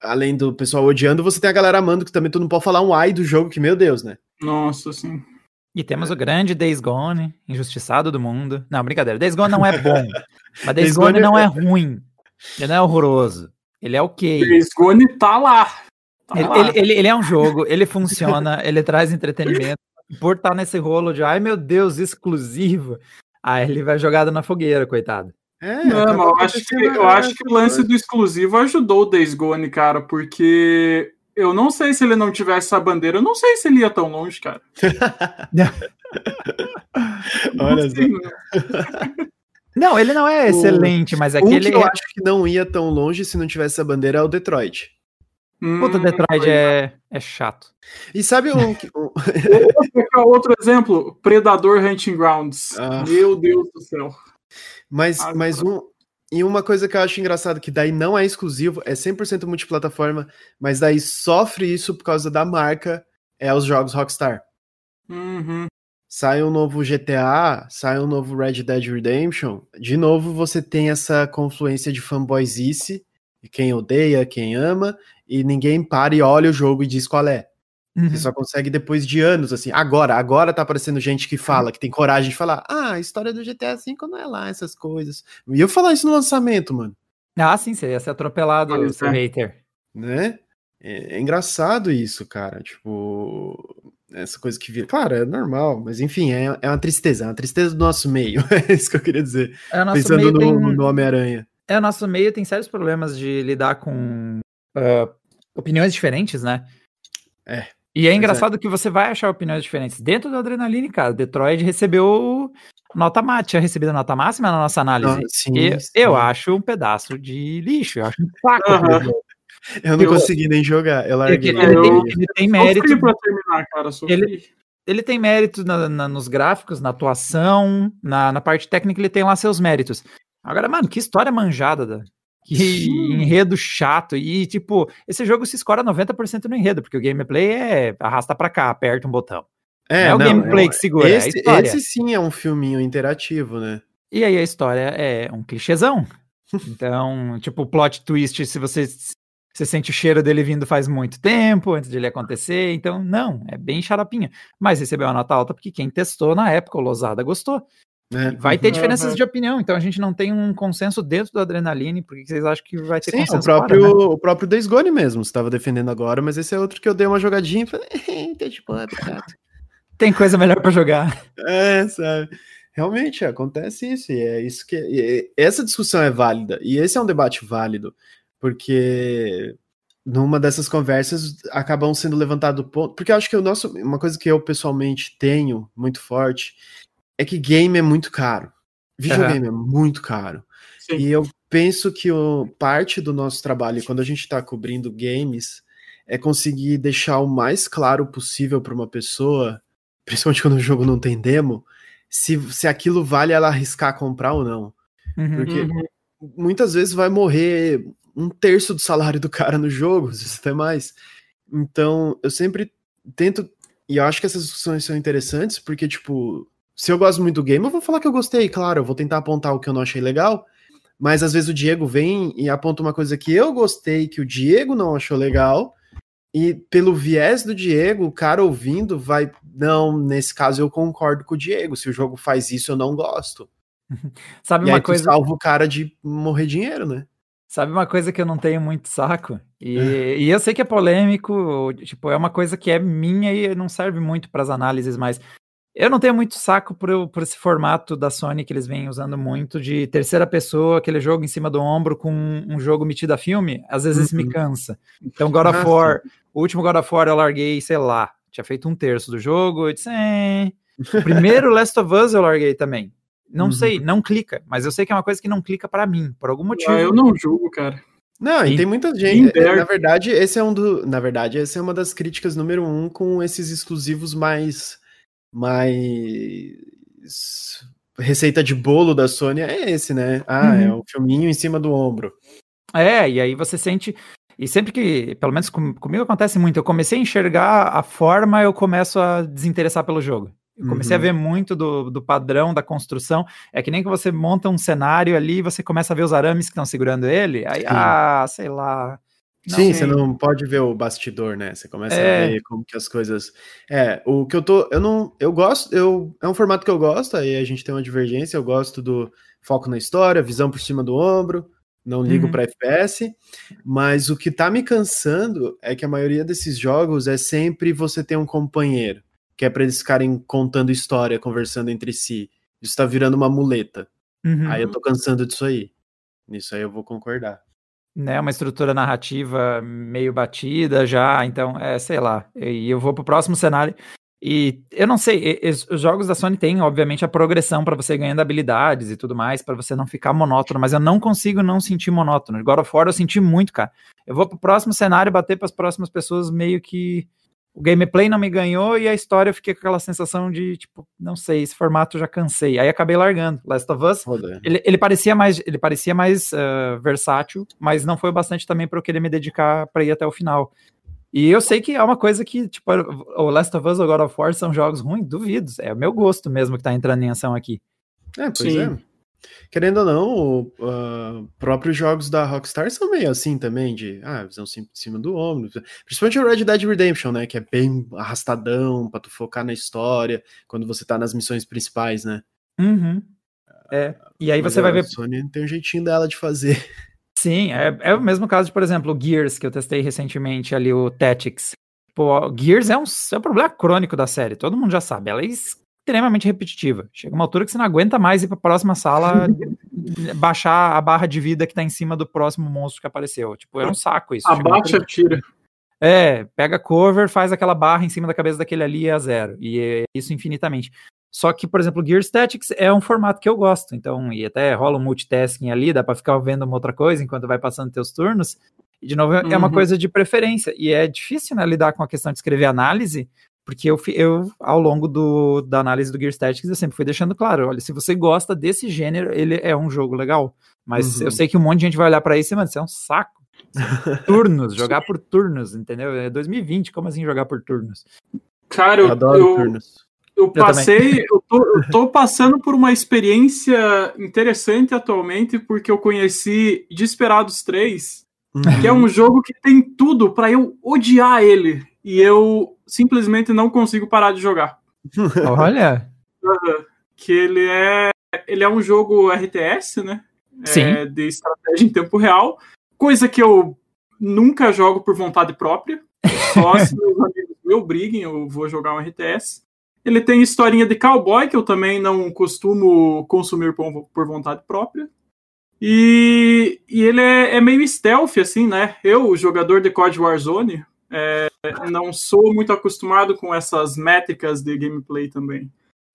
além do pessoal odiando, você tem a galera amando, que também tu não pode falar um ai do jogo, que, meu Deus, né? Nossa, sim. E temos o grande Days Gone, injustiçado do mundo. Não, brincadeira. Days Gone não é bom. mas Days, Days Gone, Gone não é... é ruim. Ele não é horroroso. Ele é ok. Days Gone tá lá. Tá ele, lá. Ele, ele, ele, é um jogo, ele funciona, ele traz entretenimento. Por estar nesse rolo de, ai meu Deus, exclusivo. Aí ele vai jogado na fogueira, coitado. É, não, eu acho, que, eu acho que o lance do exclusivo ajudou o Days Gone, cara, porque eu não sei se ele não tivesse essa bandeira, eu não sei se ele ia tão longe, cara. Olha só. Não, ele não é excelente, o, mas aquele. Um que eu é... acho que não ia tão longe se não tivesse essa bandeira é o Detroit. Hum, Puta, Detroit é, é chato. E sabe um. um... outro exemplo: Predador Hunting Grounds. Ah. Meu Deus do céu. Mas, mas um, e uma coisa que eu acho engraçado, que daí não é exclusivo, é 100% multiplataforma, mas daí sofre isso por causa da marca, é os jogos Rockstar. Uhum. Sai um novo GTA, sai um novo Red Dead Redemption, de novo você tem essa confluência de fanboysice, quem odeia, quem ama, e ninguém para e olha o jogo e diz qual é. Uhum. Você só consegue depois de anos, assim. Agora, agora tá aparecendo gente que fala, que tem coragem de falar, ah, a história do GTA V não é lá, essas coisas. E eu falar isso no lançamento, mano. Ah, sim, você ia ser atropelado, Olha, seu é. hater. Né? É, é, engraçado isso, cara. Tipo, essa coisa que vira. Claro, é normal, mas enfim, é, é uma tristeza, é uma tristeza do nosso meio. é isso que eu queria dizer. É, Pensando no, tem... no Homem-Aranha. É, o nosso meio tem sérios problemas de lidar com uh, opiniões diferentes, né? É. E é, é. engraçado é. que você vai achar opiniões diferentes. Dentro do Adrenaline, cara, Detroit recebeu nota máxima, tinha recebido nota máxima na nossa análise. Ah, sim, e, sim. Eu acho um pedaço de lixo, eu acho um saco. Uhum. Eu não eu, consegui nem jogar, eu larguei. Ele, ele, tem, ele tem mérito. Pra terminar, cara, ele, ele tem mérito na, na, nos gráficos, na atuação, na, na parte técnica, ele tem lá seus méritos. Agora, mano, que história manjada, da, que enredo chato. E, tipo, esse jogo se escora 90% no enredo, porque o gameplay é arrasta pra cá, aperta um botão. É, é o não, gameplay que segura. É esse, é esse sim é um filminho interativo, né? E aí a história é um clichêzão. Então, tipo, o plot twist, se você você sente o cheiro dele vindo faz muito tempo, antes de ele acontecer. Então, não, é bem xaropinha. Mas recebeu uma nota alta porque quem testou na época, o Losada, gostou. É. Vai ter diferenças uhum. de opinião, então a gente não tem um consenso dentro do Adrenaline, porque vocês acham que vai ter Sim, consenso o próprio, fora, né? o próprio Days Gone mesmo, você estava defendendo agora, mas esse é outro que eu dei uma jogadinha e falei, tipo, tem coisa melhor para jogar. É, sabe? Realmente acontece isso, e é isso que. essa discussão é válida, e esse é um debate válido, porque numa dessas conversas acabam sendo levantado ponto. Porque eu acho que o nosso. Uma coisa que eu pessoalmente tenho muito forte é que game é muito caro. Videogame uhum. é muito caro. Sim. E eu penso que o, parte do nosso trabalho, quando a gente está cobrindo games, é conseguir deixar o mais claro possível para uma pessoa, principalmente quando o jogo não tem demo, se, se aquilo vale ela arriscar comprar ou não. Uhum, Porque uhum. muitas vezes vai morrer um terço do salário do cara no jogo, se até mais. Então, eu sempre tento. E eu acho que essas discussões são interessantes, porque, tipo, se eu gosto muito do game, eu vou falar que eu gostei, claro, eu vou tentar apontar o que eu não achei legal, mas às vezes o Diego vem e aponta uma coisa que eu gostei, que o Diego não achou legal, e pelo viés do Diego, o cara ouvindo vai, não, nesse caso eu concordo com o Diego, se o jogo faz isso eu não gosto. Sabe e uma coisa. salva o cara de morrer dinheiro, né? Sabe uma coisa que eu não tenho muito saco? E, e, eu sei que é polêmico, tipo, é uma coisa que é minha e não serve muito para as análises, mas eu não tenho muito saco por, por esse formato da Sony que eles vêm usando muito de terceira pessoa, aquele jogo em cima do ombro com um jogo metido a filme. Às vezes uhum. isso me cansa. Então, God of War, o último God of War eu larguei, sei lá, tinha feito um terço do jogo. Eu disse, eh. O primeiro Last of Us eu larguei também. Não uhum. sei, não clica, mas eu sei que é uma coisa que não clica para mim, por algum motivo. Ah, eu não julgo, cara. Não, e tem muita gente. É, na verdade, esse é um do. Na verdade, essa é uma das críticas número um com esses exclusivos mais mais receita de bolo da Sony é esse, né? Ah, é uhum. é o filminho em cima do ombro. É, e aí você sente. E sempre que, pelo menos com, comigo acontece muito, eu comecei a enxergar a forma, eu começo a desinteressar pelo jogo. Eu comecei uhum. a ver muito do, do padrão da construção. É que nem que você monta um cenário ali, você começa a ver os arames que estão segurando ele. Aí, Sim. ah, sei lá. Não, Sim, você não pode ver o bastidor, né? Você começa é... a ver como que as coisas. É, o que eu tô. Eu não. Eu gosto. Eu, é um formato que eu gosto, aí a gente tem uma divergência. Eu gosto do foco na história, visão por cima do ombro. Não ligo uhum. para FPS, mas o que tá me cansando é que a maioria desses jogos é sempre você ter um companheiro, que é para eles ficarem contando história, conversando entre si. Isso tá virando uma muleta. Uhum. Aí eu tô cansando disso aí. Nisso aí eu vou concordar né, uma estrutura narrativa meio batida já, então, é, sei lá, e eu vou pro próximo cenário, e eu não sei, os jogos da Sony têm, obviamente, a progressão para você ganhando habilidades e tudo mais, para você não ficar monótono, mas eu não consigo não sentir monótono. Of War eu senti muito, cara. Eu vou pro próximo cenário bater para as próximas pessoas meio que o gameplay não me ganhou e a história eu fiquei com aquela sensação de, tipo, não sei, esse formato já cansei. Aí acabei largando. Last of Us, ele, ele, parecia mais, ele parecia mais uh, versátil, mas não foi bastante também para eu querer me dedicar para ir até o final. E eu sei que é uma coisa que, tipo, o Last of Us ou God of War são jogos ruins, duvido. É o meu gosto mesmo que tá entrando em ação aqui. É, pois Sim. é. Querendo ou não, uh, próprios jogos da Rockstar são meio assim também, de ah, visão em cima do ombro. Principalmente o Red Dead Redemption, né? Que é bem arrastadão pra tu focar na história quando você tá nas missões principais, né? Uhum. É. E aí Mas você vai ver. A Sony tem um jeitinho dela de fazer. Sim, é, é o mesmo caso de, por exemplo, o Gears, que eu testei recentemente ali, o Tactics. Pô, Gears é um, é um problema crônico da série, todo mundo já sabe. Ela é extremamente repetitiva. Chega uma altura que você não aguenta mais ir para a próxima sala, baixar a barra de vida que está em cima do próximo monstro que apareceu. Tipo, é um saco isso. Abaixa, tira. É, pega cover, faz aquela barra em cima da cabeça daquele ali e é a zero. E é isso infinitamente. Só que, por exemplo, Gear Statics é um formato que eu gosto, então, e até rola um multitasking ali, dá para ficar vendo uma outra coisa enquanto vai passando teus turnos. E, de novo, é uma uhum. coisa de preferência. E é difícil, né, lidar com a questão de escrever análise, porque eu, eu ao longo do, da análise do Gear Statics, eu sempre fui deixando claro, olha, se você gosta desse gênero, ele é um jogo legal. Mas uhum. eu sei que um monte de gente vai olhar para isso e, mano, isso é um saco. turnos, jogar por turnos, entendeu? É 2020, como assim jogar por turnos? Cara, eu, eu adoro eu, turnos. Eu passei, eu, eu, tô, eu tô passando por uma experiência interessante atualmente, porque eu conheci Desperados 3, uhum. que é um jogo que tem tudo para eu odiar ele. E eu simplesmente não consigo parar de jogar. Olha! que ele é. Ele é um jogo RTS, né? Sim. É, de estratégia em tempo real. Coisa que eu nunca jogo por vontade própria. Só se meus amigos me obriguem, eu vou jogar um RTS. Ele tem historinha de cowboy, que eu também não costumo consumir por, por vontade própria. E, e ele é, é, meio stealth, assim, né? Eu, jogador de COD Warzone, é, não sou muito acostumado com essas métricas de gameplay também.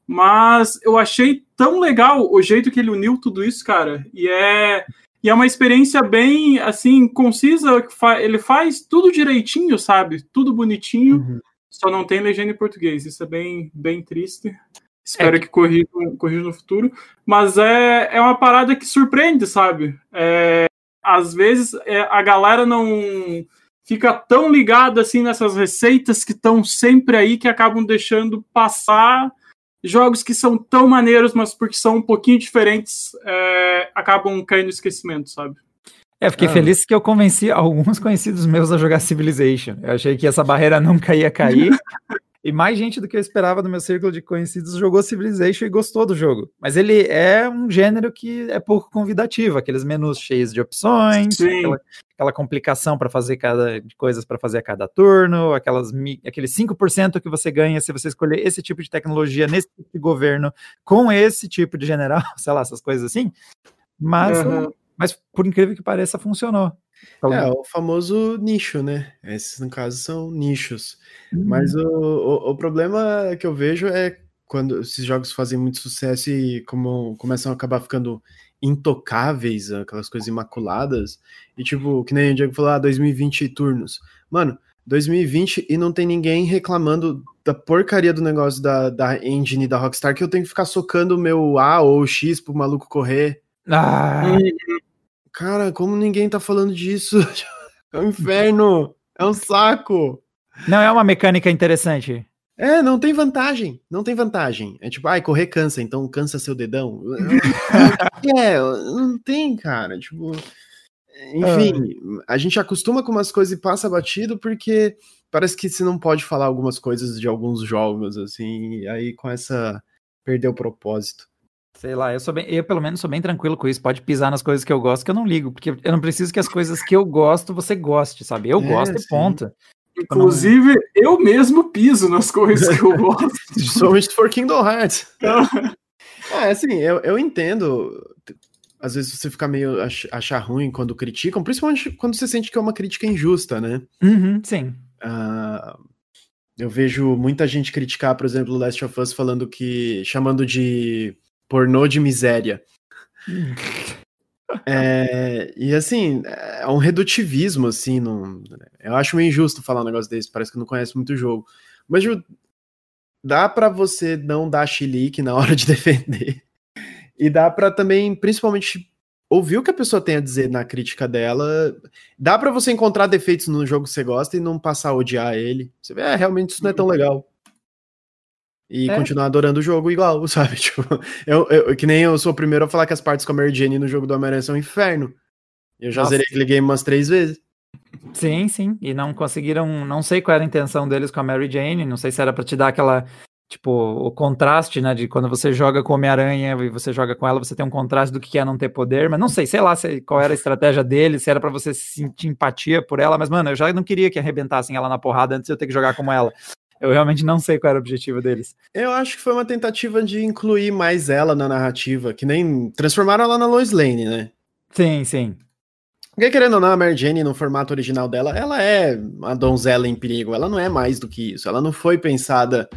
Mas eu achei tão legal o jeito que ele uniu tudo isso, cara. E é, e é uma experiência bem, assim, concisa. Ele faz tudo direitinho, sabe? Tudo bonitinho. Uhum só não tem legenda em português. Isso é bem, bem triste. Espero é. que corrija, no futuro. Mas é, é uma parada que surpreende, sabe? É, às vezes é, a galera não fica tão ligada assim nessas receitas que estão sempre aí que acabam deixando passar jogos que são tão maneiros, mas porque são um pouquinho diferentes, é, acabam caindo no esquecimento, sabe? É, fiquei ah. feliz que eu convenci alguns conhecidos meus a jogar Civilization. Eu achei que essa barreira nunca ia cair. e mais gente do que eu esperava do meu círculo de conhecidos jogou Civilization e gostou do jogo. Mas ele é um gênero que é pouco convidativo, aqueles menus cheios de opções, aquela, aquela, complicação para fazer cada de coisas para fazer a cada turno, aquelas aqueles 5% que você ganha se você escolher esse tipo de tecnologia nesse tipo de governo com esse tipo de general, sei lá, essas coisas assim. Mas uhum mas por incrível que pareça, funcionou. Então, é, o famoso nicho, né? Esses, no caso, são nichos. Uhum. Mas o, o, o, problema que eu vejo é quando esses jogos fazem muito sucesso e como começam a acabar ficando intocáveis, aquelas coisas imaculadas, e tipo, que nem o Diego falou, ah, 2020 turnos. Mano, 2020 e não tem ninguém reclamando da porcaria do negócio da, da engine da Rockstar que eu tenho que ficar socando o meu A ou X pro maluco correr. Ah. Cara, como ninguém tá falando disso? É um inferno! É um saco! Não é uma mecânica interessante. É, não tem vantagem. Não tem vantagem. É tipo, ai, correr cansa, então cansa seu dedão. é, não tem, cara. Tipo. Enfim, ah. a gente acostuma com umas coisas e passa batido porque parece que você não pode falar algumas coisas de alguns jogos, assim, aí com essa. perder o propósito. Sei lá, eu sou bem, eu pelo menos sou bem tranquilo com isso. Pode pisar nas coisas que eu gosto, que eu não ligo, porque eu não preciso que as coisas que eu gosto você goste, sabe? Eu é, gosto e ponto. Inclusive, não... eu mesmo piso nas coisas que eu gosto. Somente for Kingdom Hearts. é, assim, eu, eu entendo. Às vezes você fica meio ach, achar ruim quando criticam, principalmente quando você sente que é uma crítica injusta, né? Uhum, sim. Uh, eu vejo muita gente criticar, por exemplo, Last of Us falando que. chamando de pornô de miséria. é, e assim, é um redutivismo, assim, não, eu acho meio injusto falar um negócio desse, parece que não conhece muito o jogo. Mas dá para você não dar chilique na hora de defender. E dá para também, principalmente, ouvir o que a pessoa tem a dizer na crítica dela. Dá para você encontrar defeitos no jogo que você gosta e não passar a odiar ele. Você vê, é, realmente isso não é tão legal. E é. continuar adorando o jogo igual, sabe? Tipo, eu, eu, que nem eu sou o primeiro a falar que as partes com a Mary Jane no jogo do Homem-Aranha são um inferno. Eu já Nossa. zerei aquele game umas três vezes. Sim, sim. E não conseguiram. Não sei qual era a intenção deles com a Mary Jane. Não sei se era para te dar aquela. Tipo, o contraste, né? De quando você joga com Homem-Aranha e você joga com ela, você tem um contraste do que é não ter poder. Mas não sei, sei lá se, qual era a estratégia deles, se era para você sentir empatia por ela. Mas, mano, eu já não queria que arrebentassem ela na porrada antes de eu ter que jogar como ela. Eu realmente não sei qual era o objetivo deles. Eu acho que foi uma tentativa de incluir mais ela na narrativa, que nem transformaram ela na Lois Lane, né? Sim, sim. Porque querendo ou não, a Mary Jane, no formato original dela, ela é uma donzela em perigo. Ela não é mais do que isso. Ela não foi pensada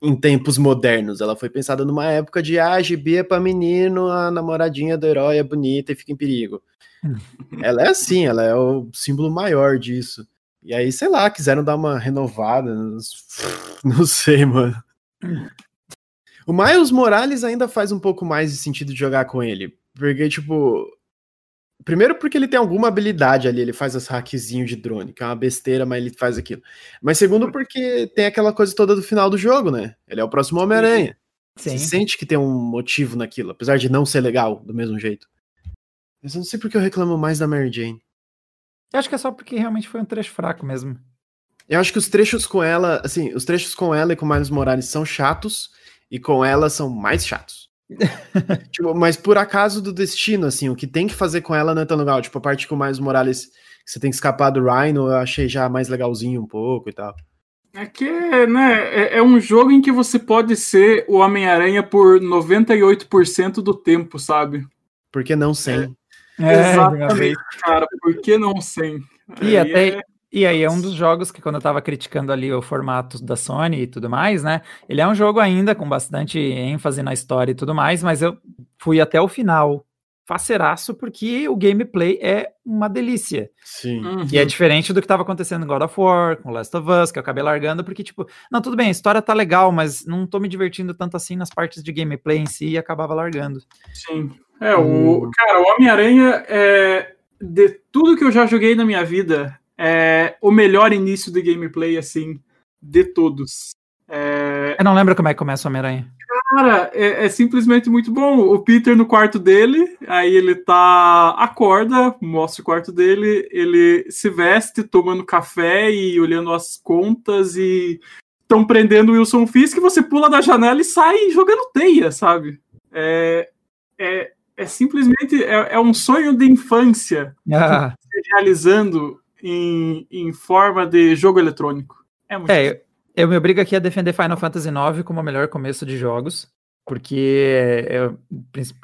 em tempos modernos. Ela foi pensada numa época de, ah, gibi é pra menino, a namoradinha do herói é bonita e fica em perigo. ela é assim, ela é o símbolo maior disso. E aí, sei lá, quiseram dar uma renovada. Não sei, mano. O Miles Morales ainda faz um pouco mais de sentido de jogar com ele. Porque, tipo. Primeiro, porque ele tem alguma habilidade ali, ele faz as hackzinho de drone, que é uma besteira, mas ele faz aquilo. Mas segundo, porque tem aquela coisa toda do final do jogo, né? Ele é o próximo Homem-Aranha. Você sente que tem um motivo naquilo, apesar de não ser legal do mesmo jeito. Mas eu não sei porque eu reclamo mais da Mary Jane. Eu acho que é só porque realmente foi um trecho fraco mesmo. Eu acho que os trechos com ela, assim, os trechos com ela e com Miles Morales são chatos, e com ela são mais chatos. tipo, mas por acaso do destino, assim, o que tem que fazer com ela não é tão legal. Tipo, a parte com o Miles Morales, que você tem que escapar do Rhino, eu achei já mais legalzinho um pouco e tal. É que, né, é, é um jogo em que você pode ser o Homem-Aranha por 98% do tempo, sabe? Por que não 100? É. É, Exatamente, cara, por que não 100? E, aí até, é... e aí é um dos jogos que quando eu tava criticando ali o formato da Sony e tudo mais, né? Ele é um jogo ainda com bastante ênfase na história e tudo mais, mas eu fui até o final faceiraço porque o gameplay é uma delícia. Sim. Uhum. E é diferente do que estava acontecendo em God of War, com Last of Us, que eu acabei largando, porque, tipo, não, tudo bem, a história tá legal, mas não tô me divertindo tanto assim nas partes de gameplay em si e acabava largando. Sim. É, o. Cara, o Homem-Aranha é. De tudo que eu já joguei na minha vida, é o melhor início de gameplay, assim, de todos. É... Eu não lembro como é que começa o Homem-Aranha. Cara, é, é, simplesmente muito bom. O Peter no quarto dele, aí ele tá. acorda, mostra o quarto dele, ele se veste tomando café e olhando as contas e estão prendendo o Wilson Fisk, você pula da janela e sai jogando teia, sabe? É, é, é simplesmente é, é um sonho de infância ah. realizando em, em forma de jogo eletrônico. É muito é, eu, me obrigo aqui a defender Final Fantasy IX como o melhor começo de jogos, porque é,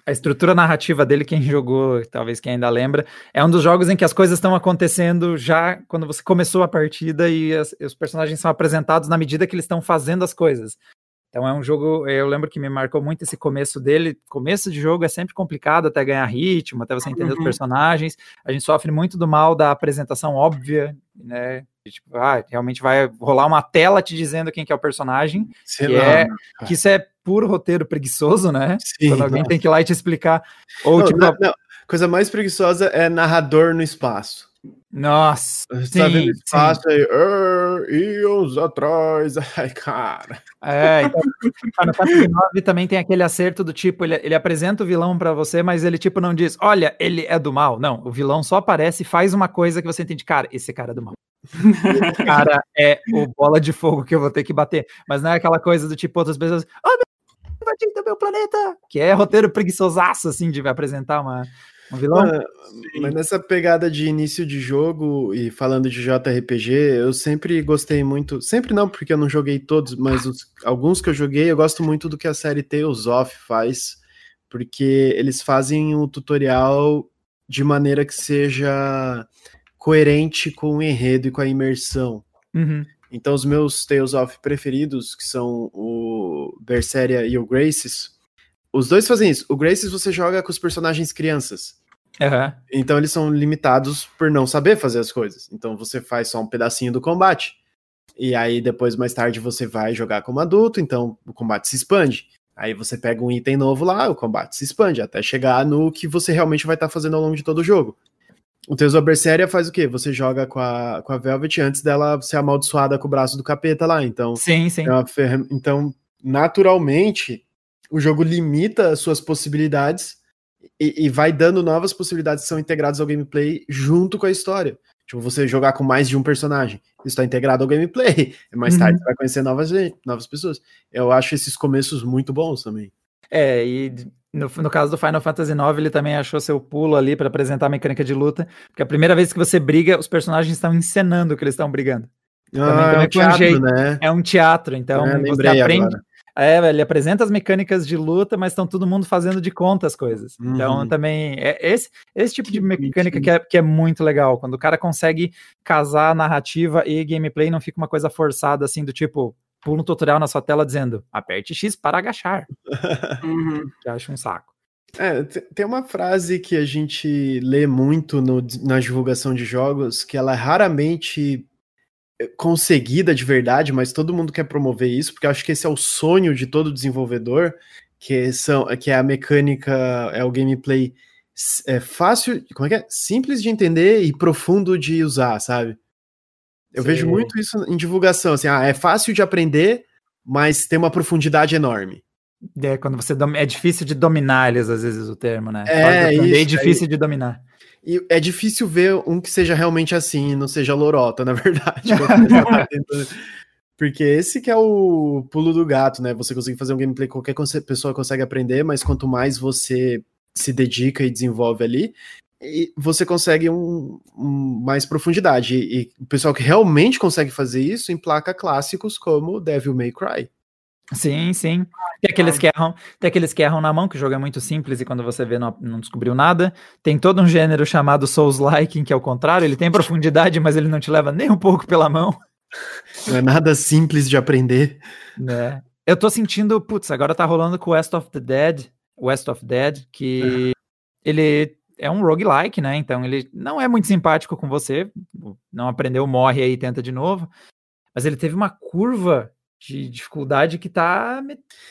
a estrutura narrativa dele, quem jogou, talvez quem ainda lembra, é um dos jogos em que as coisas estão acontecendo já quando você começou a partida e os personagens são apresentados na medida que eles estão fazendo as coisas. Então é um jogo, eu lembro que me marcou muito esse começo dele. Começo de jogo é sempre complicado até ganhar ritmo, até você entender uhum. os personagens. A gente sofre muito do mal da apresentação óbvia, né? Tipo, ah, realmente vai rolar uma tela te dizendo quem que é o personagem. Sei que, é, que isso é puro roteiro preguiçoso, né? Sim, Quando alguém não. tem que ir lá e te explicar. Ou não, tipo. Não, não. Coisa mais preguiçosa é narrador no espaço. Nossa, sim, tá vendo espaço aí, Eons atrás, ai, cara. É, então, no Fantasy 9 também tem aquele acerto do tipo, ele, ele apresenta o vilão para você, mas ele tipo não diz, olha, ele é do mal. Não, o vilão só aparece e faz uma coisa que você entende, cara, esse cara é do mal. esse cara é o bola de fogo que eu vou ter que bater. Mas não é aquela coisa do tipo, outras pessoas, oh, meu, invadindo meu planeta, que é roteiro preguiçosaço, assim, de apresentar uma, um vilão? Ah, mas nessa pegada de início de jogo e falando de JRPG, eu sempre gostei muito. Sempre não, porque eu não joguei todos, mas os, alguns que eu joguei, eu gosto muito do que a série Tales of faz, porque eles fazem o um tutorial de maneira que seja coerente com o enredo e com a imersão. Uhum. Então, os meus Tales of preferidos, que são o Berseria e o Graces, os dois fazem isso. O Graces você joga com os personagens crianças. Uhum. Então eles são limitados por não saber fazer as coisas. Então você faz só um pedacinho do combate. E aí depois, mais tarde, você vai jogar como adulto, então o combate se expande. Aí você pega um item novo lá, o combate se expande, até chegar no que você realmente vai estar tá fazendo ao longo de todo o jogo. O Teus Berseria faz o quê? Você joga com a, com a Velvet antes dela ser amaldiçoada com o braço do capeta lá, então... Sim, sim. É. Então naturalmente, o jogo limita as suas possibilidades e, e, vai dando novas possibilidades que são integradas ao gameplay junto com a história. Tipo, você jogar com mais de um personagem. Isso está integrado ao gameplay. Mais tarde uhum. você vai conhecer novas, novas pessoas. Eu acho esses começos muito bons também. É, e no, no, caso do Final Fantasy IX, ele também achou seu pulo ali para apresentar a mecânica de luta, porque a primeira vez que você briga, os personagens estão encenando que eles estão brigando. Ah, também, é um teatro, né? É um teatro, então é, você aprende. Agora. É, ele apresenta as mecânicas de luta, mas estão todo mundo fazendo de conta as coisas. Então, uhum. Então, também, é esse, esse tipo de mecânica que é, que é muito legal, quando o cara consegue casar narrativa e gameplay, não fica uma coisa forçada, assim, do tipo, pula um tutorial na sua tela dizendo, aperte X para agachar. uhum. Que acho um saco. É, tem uma frase que a gente lê muito no, na divulgação de jogos, que ela é raramente conseguida de verdade, mas todo mundo quer promover isso, porque eu acho que esse é o sonho de todo desenvolvedor, que são que é a mecânica, é o gameplay é fácil, como é que é? Simples de entender e profundo de usar, sabe? Eu Sim. vejo muito isso em divulgação, assim, ah, é fácil de aprender, mas tem uma profundidade enorme. É, quando você dom... é difícil de dominar eles, às vezes, o termo, né? É, isso, é difícil de dominar. E é difícil ver um que seja realmente assim e não seja lorota, na verdade. Porque esse que é o pulo do gato, né? Você consegue fazer um gameplay que qualquer pessoa consegue aprender, mas quanto mais você se dedica e desenvolve ali, você consegue um, um mais profundidade. E, e, o pessoal que realmente consegue fazer isso emplaca clássicos como Devil May Cry. Sim, sim. Tem aqueles que erram, tem aqueles que erram na mão, que o jogo é muito simples e quando você vê não, não descobriu nada. Tem todo um gênero chamado Souls-like, que é o contrário, ele tem profundidade, mas ele não te leva nem um pouco pela mão. Não é nada simples de aprender. É. Eu tô sentindo, putz, agora tá rolando com West of the Dead, West of Dead, que é. ele é um roguelike, né? Então ele não é muito simpático com você, não aprendeu, morre aí, tenta de novo. Mas ele teve uma curva de dificuldade que tá,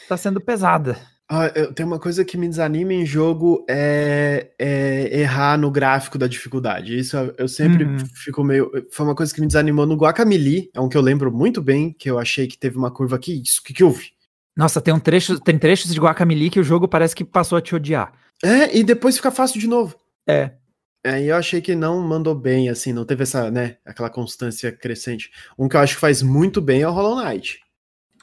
tá sendo pesada. Ah, eu, tem uma coisa que me desanima em jogo é, é, errar no gráfico da dificuldade. Isso eu sempre uhum. fico meio. Foi uma coisa que me desanimou no Guacamole, é um que eu lembro muito bem, que eu achei que teve uma curva aqui. Isso, o que, que houve? Nossa, tem um trecho, tem trechos de Guacamole que o jogo parece que passou a te odiar. É, e depois fica fácil de novo. É. É, eu achei que não mandou bem, assim, não teve essa, né, aquela constância crescente. Um que eu acho que faz muito bem é o Hollow Knight.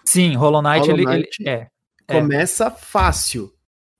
Sim, Hollow Knight, Hollow Knight ele, ele, é, começa é. fácil.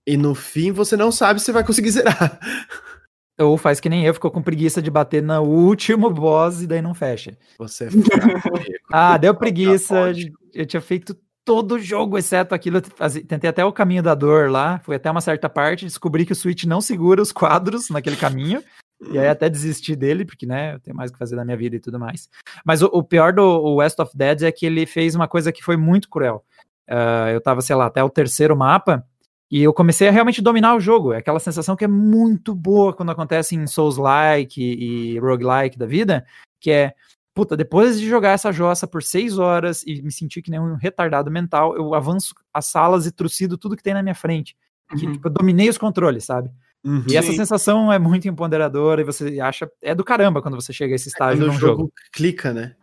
E no fim você não sabe se vai conseguir zerar. Ou faz que nem eu, ficou com preguiça de bater no último boss e daí não fecha. Você é Ah, deu preguiça. Eu tinha feito todo o jogo, exceto aquilo. Tentei até o caminho da dor lá. Fui até uma certa parte, descobri que o Switch não segura os quadros naquele caminho. E aí até desisti dele, porque, né, eu tenho mais o que fazer na minha vida e tudo mais. Mas o, o pior do West of Dead é que ele fez uma coisa que foi muito cruel. Uh, eu tava, sei lá, até o terceiro mapa, e eu comecei a realmente dominar o jogo. É aquela sensação que é muito boa quando acontece em Souls-like e, e Roguelike da vida, que é, puta, depois de jogar essa jossa por seis horas e me sentir que nem um retardado mental, eu avanço as salas e trucido tudo que tem na minha frente. Que, uhum. tipo, eu dominei os controles, sabe? Uhum. E essa sensação é muito empoderadora e você acha. É do caramba quando você chega a esse é estágio é no jogo. jogo. Clica, né?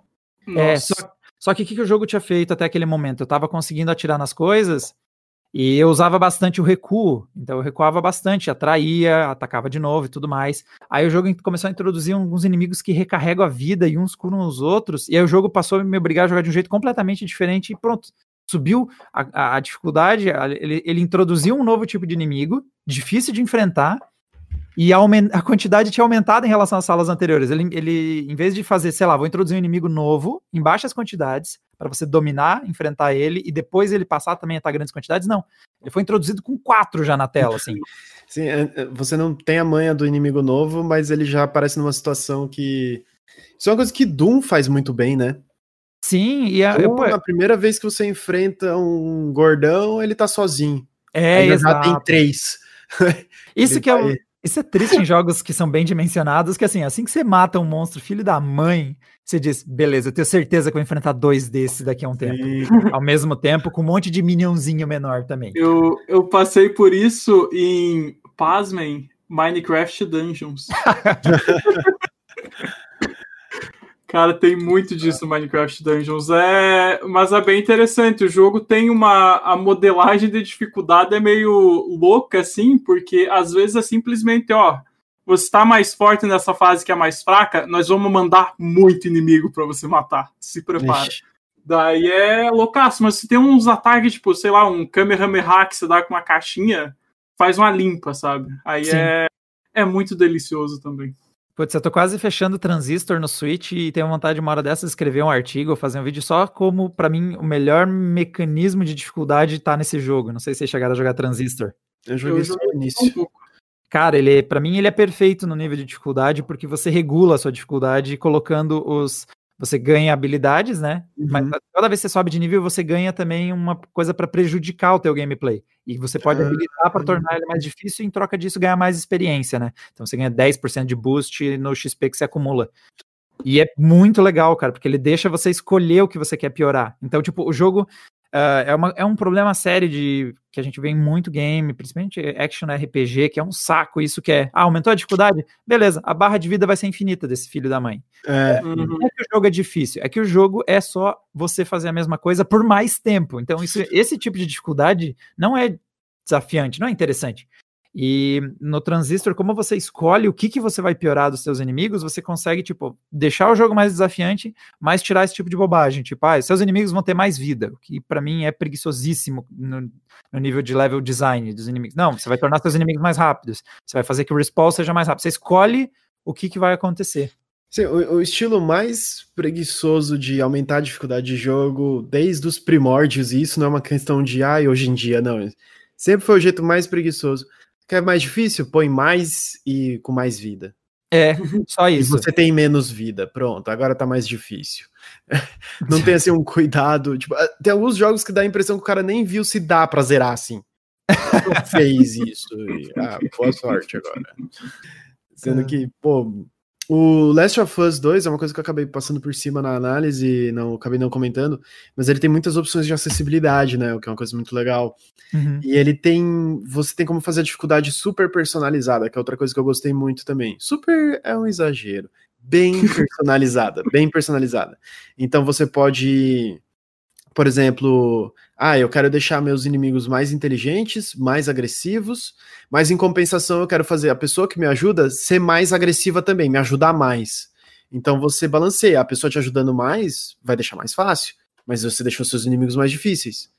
É, só, só que o que, que o jogo tinha feito até aquele momento? Eu tava conseguindo atirar nas coisas e eu usava bastante o recuo. Então eu recuava bastante, atraía, atacava de novo e tudo mais. Aí o jogo começou a introduzir alguns inimigos que recarregam a vida e uns curam os outros. E aí o jogo passou a me obrigar a jogar de um jeito completamente diferente e pronto subiu a, a dificuldade, ele, ele, introduziu um novo tipo de inimigo, difícil de enfrentar, e a, a, quantidade tinha aumentado em relação às salas anteriores. Ele, ele, em vez de fazer, sei lá, vou introduzir um inimigo novo, em baixas quantidades, para você dominar, enfrentar ele, e depois ele passar também a estar grandes quantidades, não. Ele foi introduzido com quatro já na tela, assim. Sim, é, é, você não tem a manha do inimigo novo, mas ele já aparece numa situação que. Isso é uma coisa que Doom faz muito bem, né? Sim, e a, eu, na primeira vez que você enfrenta um gordão, ele tá sozinho. É, Aí exato. já tem três. Isso que é, isso é triste em jogos que são bem dimensionados, que assim, assim que você mata um monstro filho da mãe, você diz, beleza, eu tenho certeza que vou enfrentar dois desses daqui a um tempo. Ao mesmo tempo, com um monte de minionzinho menor também. Eu, eu passei por isso em, pasmem, Minecraft Dungeons. Cara, tem muito disso no Minecraft Dungeons. É, mas é bem interessante. O jogo tem uma. A modelagem de dificuldade é meio louca, assim, porque às vezes é simplesmente, ó. Você está mais forte nessa fase que é mais fraca, nós vamos mandar muito inimigo para você matar. Se prepara. Ixi. Daí é loucaço, mas se tem uns ataques, tipo, sei lá, um Kamehameha que você dá com uma caixinha, faz uma limpa, sabe? Aí é, é muito delicioso também. Putz, eu tô quase fechando o Transistor no Switch e tenho vontade de uma hora dessa de escrever um artigo ou fazer um vídeo só como, para mim, o melhor mecanismo de dificuldade tá nesse jogo. Não sei se vocês chegaram a jogar Transistor. Eu joguei só no início. Cara, ele, para mim, ele é perfeito no nível de dificuldade porque você regula a sua dificuldade colocando os, você ganha habilidades, né? Uhum. Mas toda vez que você sobe de nível, você ganha também uma coisa para prejudicar o teu gameplay. E você pode ah, habilitar para tornar ele mais difícil e em troca disso ganhar mais experiência, né? Então você ganha 10% de boost no XP que você acumula. E é muito legal, cara, porque ele deixa você escolher o que você quer piorar. Então, tipo, o jogo Uh, é, uma, é um problema sério de que a gente vê em muito game, principalmente action RPG, que é um saco isso que é, ah, aumentou a dificuldade? Beleza, a barra de vida vai ser infinita desse filho da mãe. É. Não é que o jogo é difícil, é que o jogo é só você fazer a mesma coisa por mais tempo. Então, isso, esse tipo de dificuldade não é desafiante, não é interessante. E no Transistor, como você escolhe o que, que você vai piorar dos seus inimigos, você consegue, tipo, deixar o jogo mais desafiante, mas tirar esse tipo de bobagem. Tipo, ah, seus inimigos vão ter mais vida, o que para mim é preguiçosíssimo no, no, nível de level design dos inimigos. Não, você vai tornar seus inimigos mais rápidos. Você vai fazer que o respawn seja mais rápido. Você escolhe o que, que vai acontecer. Sim, o, o, estilo mais preguiçoso de aumentar a dificuldade de jogo desde os primórdios, e isso não é uma questão de, ah, hoje em dia, não. Sempre foi o jeito mais preguiçoso Quer mais difícil? Põe mais e com mais vida. É, só isso. E você tem menos vida. Pronto, agora tá mais difícil. Não tem assim um cuidado. Tipo, ah, tem alguns jogos que dá a impressão que o cara nem viu se dá pra zerar assim. fez isso. E, ah, boa sorte agora. Sendo é. que, pô, o Last of Us 2 é uma coisa que eu acabei passando por cima na análise, não acabei não comentando, mas ele tem muitas opções de acessibilidade, né? O que é uma coisa muito legal. Uhum. E ele tem. Você tem como fazer a dificuldade super personalizada, que é outra coisa que eu gostei muito também. Super é um exagero. Bem personalizada, bem personalizada. Então você pode, por exemplo, ah, eu quero deixar meus inimigos mais inteligentes, mais agressivos, mas em compensação eu quero fazer a pessoa que me ajuda ser mais agressiva também, me ajudar mais. Então você balanceia, a pessoa te ajudando mais vai deixar mais fácil, mas você deixou seus inimigos mais difíceis.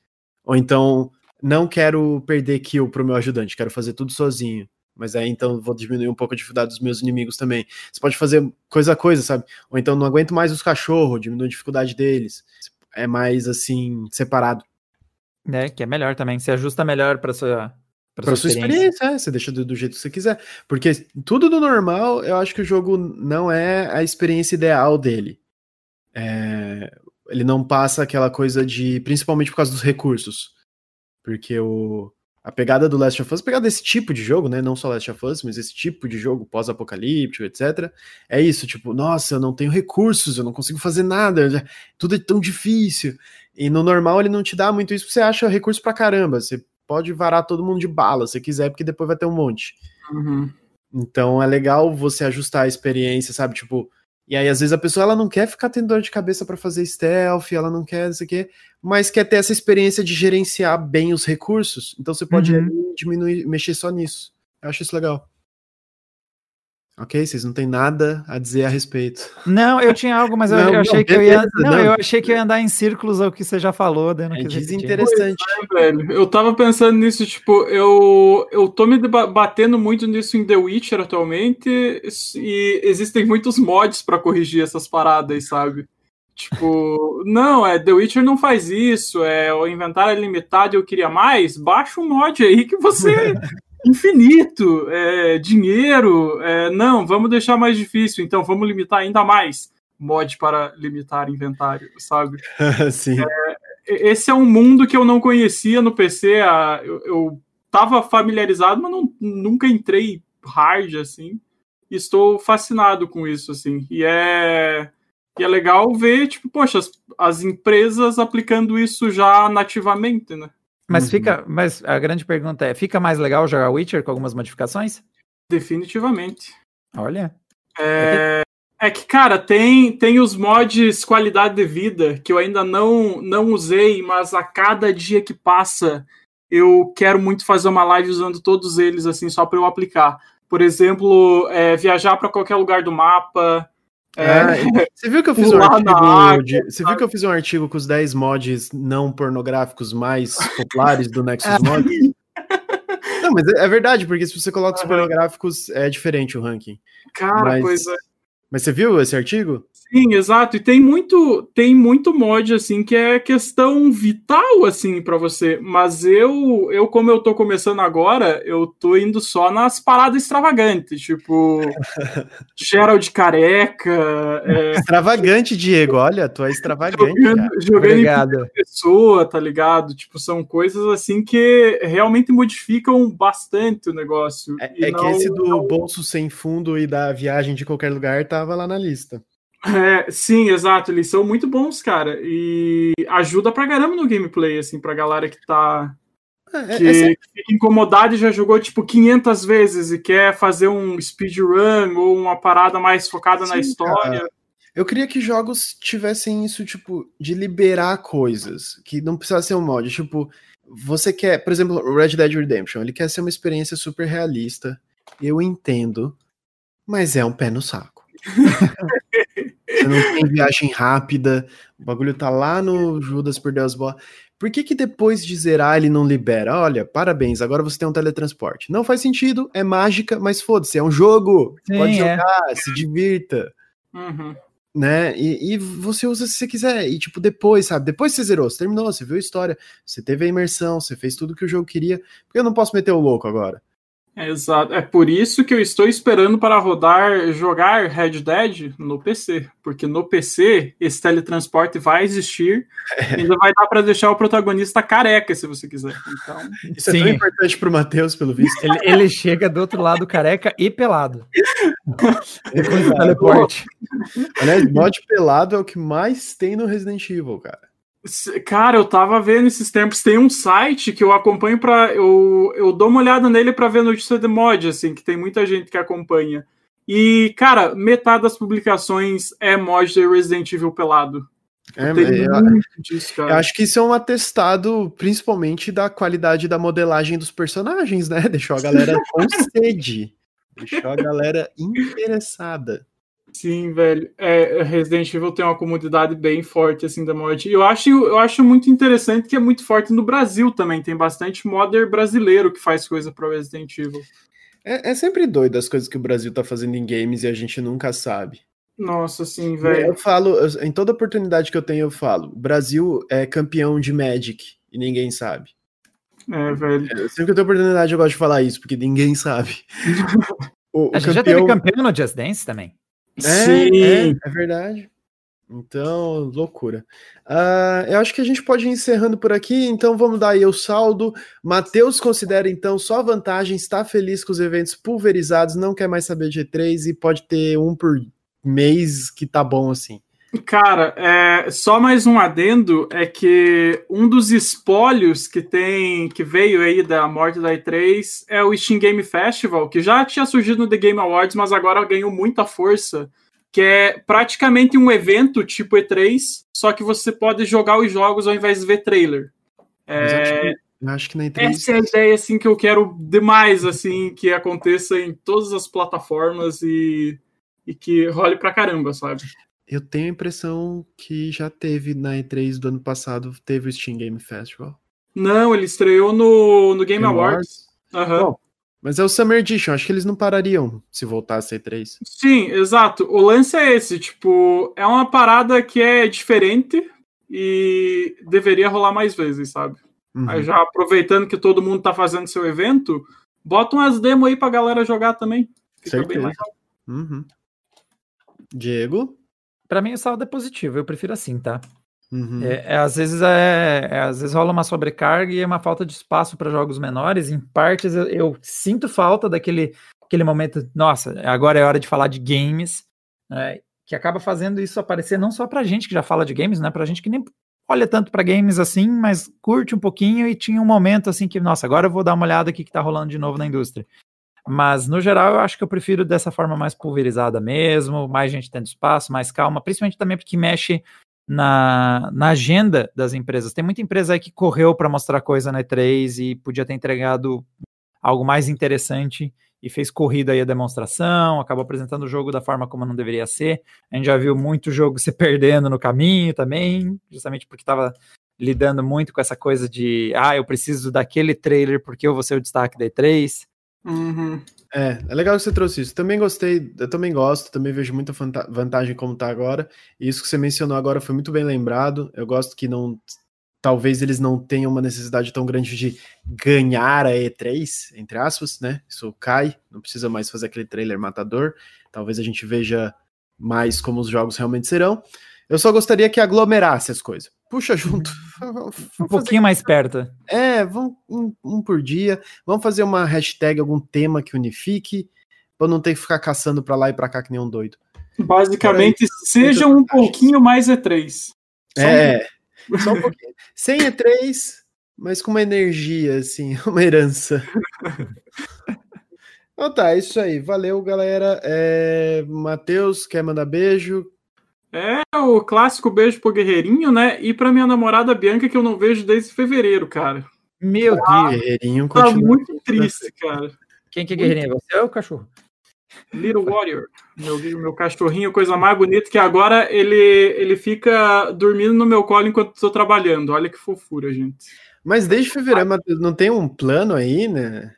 Ou então, não quero perder kill pro meu ajudante, quero fazer tudo sozinho. Mas aí então vou diminuir um pouco a dificuldade dos meus inimigos também. Você pode fazer coisa a coisa, sabe? Ou então não aguento mais os cachorros, diminui a dificuldade deles. É mais assim, separado. É, que é melhor também, se ajusta melhor para sua para sua experiência, experiência é, você deixa do, do, jeito que você quiser. Porque tudo do normal, eu acho que o jogo não é a experiência ideal dele. É, ele não passa aquela coisa de. Principalmente por causa dos recursos. Porque o, a pegada do Last of Us, a pegada desse tipo de jogo, né? Não só Last of Us, mas esse tipo de jogo pós-apocalíptico, etc. É isso, tipo, nossa, eu não tenho recursos, eu não consigo fazer nada, tudo é tão difícil. E no normal ele não te dá muito isso, porque você acha recurso pra caramba. Você pode varar todo mundo de bala se quiser, porque depois vai ter um monte. Uhum. Então é legal você ajustar a experiência, sabe? Tipo, e aí às vezes a pessoa ela não quer ficar tendo dor de cabeça para fazer stealth, ela não quer isso aqui, mas quer ter essa experiência de gerenciar bem os recursos. Então você pode uhum. diminuir, mexer só nisso. Eu acho isso legal. Ok, vocês não têm nada a dizer a respeito. Não, eu tinha algo, mas eu, não, eu achei não, que beleza, eu ia. Não, não, eu achei que eu ia andar em círculos ao que você já falou, né? É desinteressante. É, velho. Eu tava pensando nisso, tipo, eu, eu tô me batendo muito nisso em The Witcher atualmente, e existem muitos mods para corrigir essas paradas, sabe? Tipo, não, é The Witcher não faz isso, é o inventário é limitado e eu queria mais. Baixa um mod aí que você infinito, é, dinheiro, é, não, vamos deixar mais difícil, então vamos limitar ainda mais mod para limitar inventário, sabe? Sim. É, esse é um mundo que eu não conhecia no PC, a, eu, eu tava familiarizado, mas não, nunca entrei hard, assim, estou fascinado com isso, assim, e é... E é legal ver, tipo, poxa, as, as empresas aplicando isso já nativamente, né? Mas uhum. fica. Mas a grande pergunta é: fica mais legal jogar Witcher com algumas modificações? Definitivamente. Olha. É, É que, cara, tem, tem os mods qualidade de vida que eu ainda não, não usei, mas a cada dia que passa eu quero muito fazer uma live usando todos eles, assim, só para eu aplicar. Por exemplo, é, viajar para qualquer lugar do mapa. É, é, você viu que eu fiz um artigo. De, você viu que eu fiz um artigo com os 10 mods não pornográficos mais populares do Nexus Mod? Não, mas é, é verdade, porque se você coloca os pornográficos, é diferente o ranking. Cara, mas, pois é. Mas você viu esse artigo? Sim, exato. E tem muito, tem muito mod assim que é questão vital assim para você. Mas eu, eu como eu tô começando agora, eu tô indo só nas paradas extravagantes, tipo Gerald careca. É... Extravagante, Diego. Olha, tu é extravagante. Jogando, jogando em pessoa, tá ligado? Tipo, são coisas assim que realmente modificam bastante o negócio. É, é não, que esse do não... bolso sem fundo e da viagem de qualquer lugar tava lá na lista. É, sim, exato. Eles são muito bons, cara. E ajuda pra caramba no gameplay, assim, pra galera que tá. É, é que, é que fica incomodado e já jogou tipo 500 vezes e quer fazer um speedrun ou uma parada mais focada sim, na história. Cara. Eu queria que jogos tivessem isso, tipo, de liberar coisas, que não precisa ser um mod. Tipo, você quer, por exemplo, Red Dead Redemption, ele quer ser uma experiência super realista. Eu entendo, mas é um pé no saco. Você não tem viagem rápida, o bagulho tá lá no Judas Perdeu as Bolas. Por que que depois de zerar ele não libera? Olha, parabéns, agora você tem um teletransporte. Não faz sentido, é mágica, mas foda-se, é um jogo. Sim, pode é. jogar, é. se divirta. Uhum. Né? E, e, você usa se você quiser. E tipo, depois, sabe? Depois você zerou, você terminou, você viu a história, você teve a imersão, você fez tudo que o jogo queria. Por que eu não posso meter o louco agora? Exato. É por isso que eu estou esperando para rodar, jogar Red Dead no PC. Porque no PC esse teletransporte vai existir. É. Ainda vai dar para deixar o protagonista careca, se você quiser. Então... Isso Sim. é tão importante para o Matheus, pelo visto. Ele, ele, chega do outro lado careca e pelado. Depois do teleporte. Aliás, mod pelado é o que mais tem no Resident Evil, cara. Cara, eu tava vendo esses tempos. Tem um site que eu acompanho para eu, eu dou uma olhada nele para ver notícia de mod, assim, que tem muita gente que acompanha. E, cara, metade das publicações é mod de Resident Evil pelado. É, eu, disso, eu, acho que isso é um atestado, principalmente, da qualidade da modelagem dos personagens, né? Deixou a galera com sede. Deixou a galera interessada. Sim, velho. É, Resident Evil tem uma comunidade bem forte assim da morte. Eu acho, eu acho muito interessante que é muito forte no Brasil também. Tem bastante modder brasileiro que faz coisa para Resident Evil. É, é, sempre doido as coisas que o Brasil tá fazendo em games e a gente nunca sabe. Nossa, sim, velho. Eu falo, em toda oportunidade que eu tenho, eu falo: o Brasil é campeão de Magic e ninguém sabe. É, velho. É, sempre que eu tenho oportunidade, eu gosto de falar isso, porque ninguém sabe. o, a gente campeão... já teve campeão no Just Dance também. É, Sim. É, é verdade. Então, loucura. Uh, eu acho que a gente pode ir encerrando por aqui, então vamos dar aí o saldo. Matheus considera então só vantagem, está feliz com os eventos pulverizados, não quer mais saber de E3 e pode ter um por mês que tá bom assim. Cara, é, só mais um adendo é que um dos espólios que tem que veio aí da morte da E3 é o Steam Game Festival, que já tinha surgido no The Game Awards, mas agora ganhou muita força, que é praticamente um evento tipo E3, só que você pode jogar os jogos ao invés de ver trailer. É, eu acho que na E3... Essa é a ideia assim que eu quero demais assim que aconteça em todas as plataformas e, e que role pra caramba, sabe? Eu tenho a impressão que já teve na E3 do ano passado, teve o Steam Game Festival. Não, ele estreou no, no Game, Game Awards. Awards. Uhum. Bom, mas é o Summer Edition, acho que eles não parariam se voltasse a E3. Sim, exato. O lance é esse, tipo, é uma parada que é diferente e deveria rolar mais vezes, sabe? Uhum. Aí já aproveitando que todo mundo tá fazendo seu evento, bota umas demos aí pra galera jogar também. Fica Certeza. bem legal. Uhum. Diego? Para mim o saldo é positivo, eu prefiro assim, tá? Uhum. É, é, às, vezes é, é, às vezes rola uma sobrecarga e é uma falta de espaço para jogos menores. Em partes eu, eu, sinto falta daquele aquele momento, nossa, agora é hora de falar de games, né, que acaba fazendo isso aparecer não só pra gente que já fala de games, né? Pra gente que nem olha tanto para games assim, mas curte um pouquinho e tinha um momento assim que, nossa, agora eu vou dar uma olhada aqui que tá rolando de novo na indústria. Mas, no geral, eu acho que eu prefiro dessa forma mais pulverizada mesmo, mais gente tendo espaço, mais calma, principalmente também porque mexe na, na agenda das empresas. Tem muita empresa aí que correu para mostrar coisa na E3 e podia ter entregado algo mais interessante e fez corrida aí a demonstração, acabou apresentando o jogo da forma como não deveria ser. A gente já viu muito jogo se perdendo no caminho também, justamente porque estava lidando muito com essa coisa de ah, eu preciso daquele trailer porque eu vou ser o destaque da E3. Uhum. É, é legal que você trouxe isso. Também gostei, eu também gosto, também vejo muita vantagem como tá agora. E isso que você mencionou agora foi muito bem lembrado. Eu gosto que não. Talvez eles não tenham uma necessidade tão grande de ganhar a E3, entre aspas, né? Isso cai, não precisa mais fazer aquele trailer matador. Talvez a gente veja mais como os jogos realmente serão. Eu só gostaria que aglomerasse as coisas puxa junto. um pouquinho mais perto. É, vamos um, um, por dia. Vamos fazer uma hashtag, algum tema que unifique, para não ter que ficar caçando para lá e para cá que nem um doido. Basicamente, aí, seja um pouquinho mais E3. Só é, um... só um pouquinho. Sem E3, mas com uma energia, assim, uma herança. então tá, é isso aí. Valeu, galera. É... Matheus, quer mandar beijo? É o clássico beijo pro Guerreirinho, né? E pra minha namorada Bianca, que eu não vejo desde fevereiro, cara. Meu ah, Deus. Guerreirinho tá muito triste, cara. Quem que é Guerreirinho? Você ou o cachorro? Little Warrior, meu, meu cachorrinho, coisa mais bonita, que agora ele, ele fica dormindo no meu colo enquanto estou trabalhando. Olha que fofura, gente. Mas desde fevereiro, não tem um plano aí, né?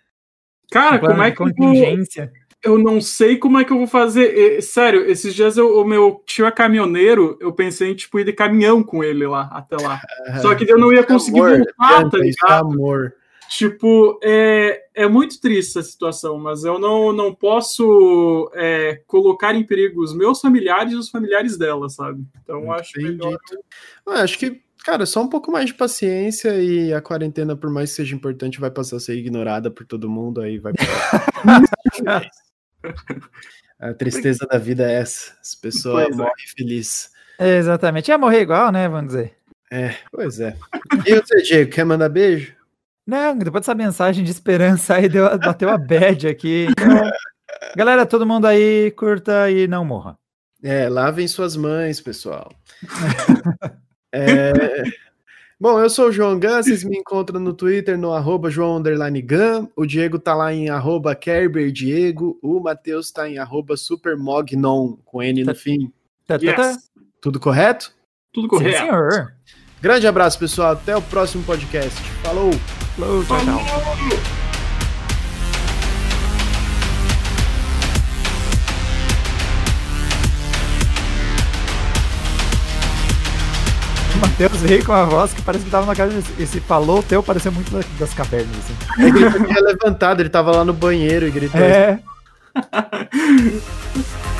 Cara, um como é que. Contingência eu não sei como é que eu vou fazer. Sério, esses dias eu, o meu tio é caminhoneiro, eu pensei em tipo, ir de caminhão com ele lá, até lá. Só que eu não ia conseguir amor, voltar, tá ligado? Amor. Tipo, é, é muito triste essa situação, mas eu não, não posso é, colocar em perigo os meus familiares e os familiares dela, sabe? Então acho melhor. Ah, acho que, cara, só um pouco mais de paciência e a quarentena, por mais que seja importante, vai passar a ser ignorada por todo mundo, aí vai. A tristeza da vida é essa. As pessoas pois é. morrem é. felizes. É, exatamente. Ia morrer igual, né? Vamos dizer. É, pois é. E você, Diego, quer mandar beijo? Não, depois dessa mensagem de esperança aí, deu, bateu a bad aqui. Então, galera, todo mundo aí, curta e não morra. É, lavem suas mães, pessoal. é, Bom, eu sou o João Gun, vocês me encontram no Twitter no arroba João Gun, o Diego tá lá em arroba Diego, o Matheus tá em arroba Supermognon, com N no fim. Tá, tá, tá. Yes. Tudo correto? Tudo correto. Sim, senhor. Grande abraço, pessoal. Até o próximo podcast. Falou! Falou, tchau, tchau. Matheus veio com a voz que parece que tava na casa. Esse falou teu parecia muito das cavernas. Assim. Ele tinha levantado, ele tava lá no banheiro e gritou. É.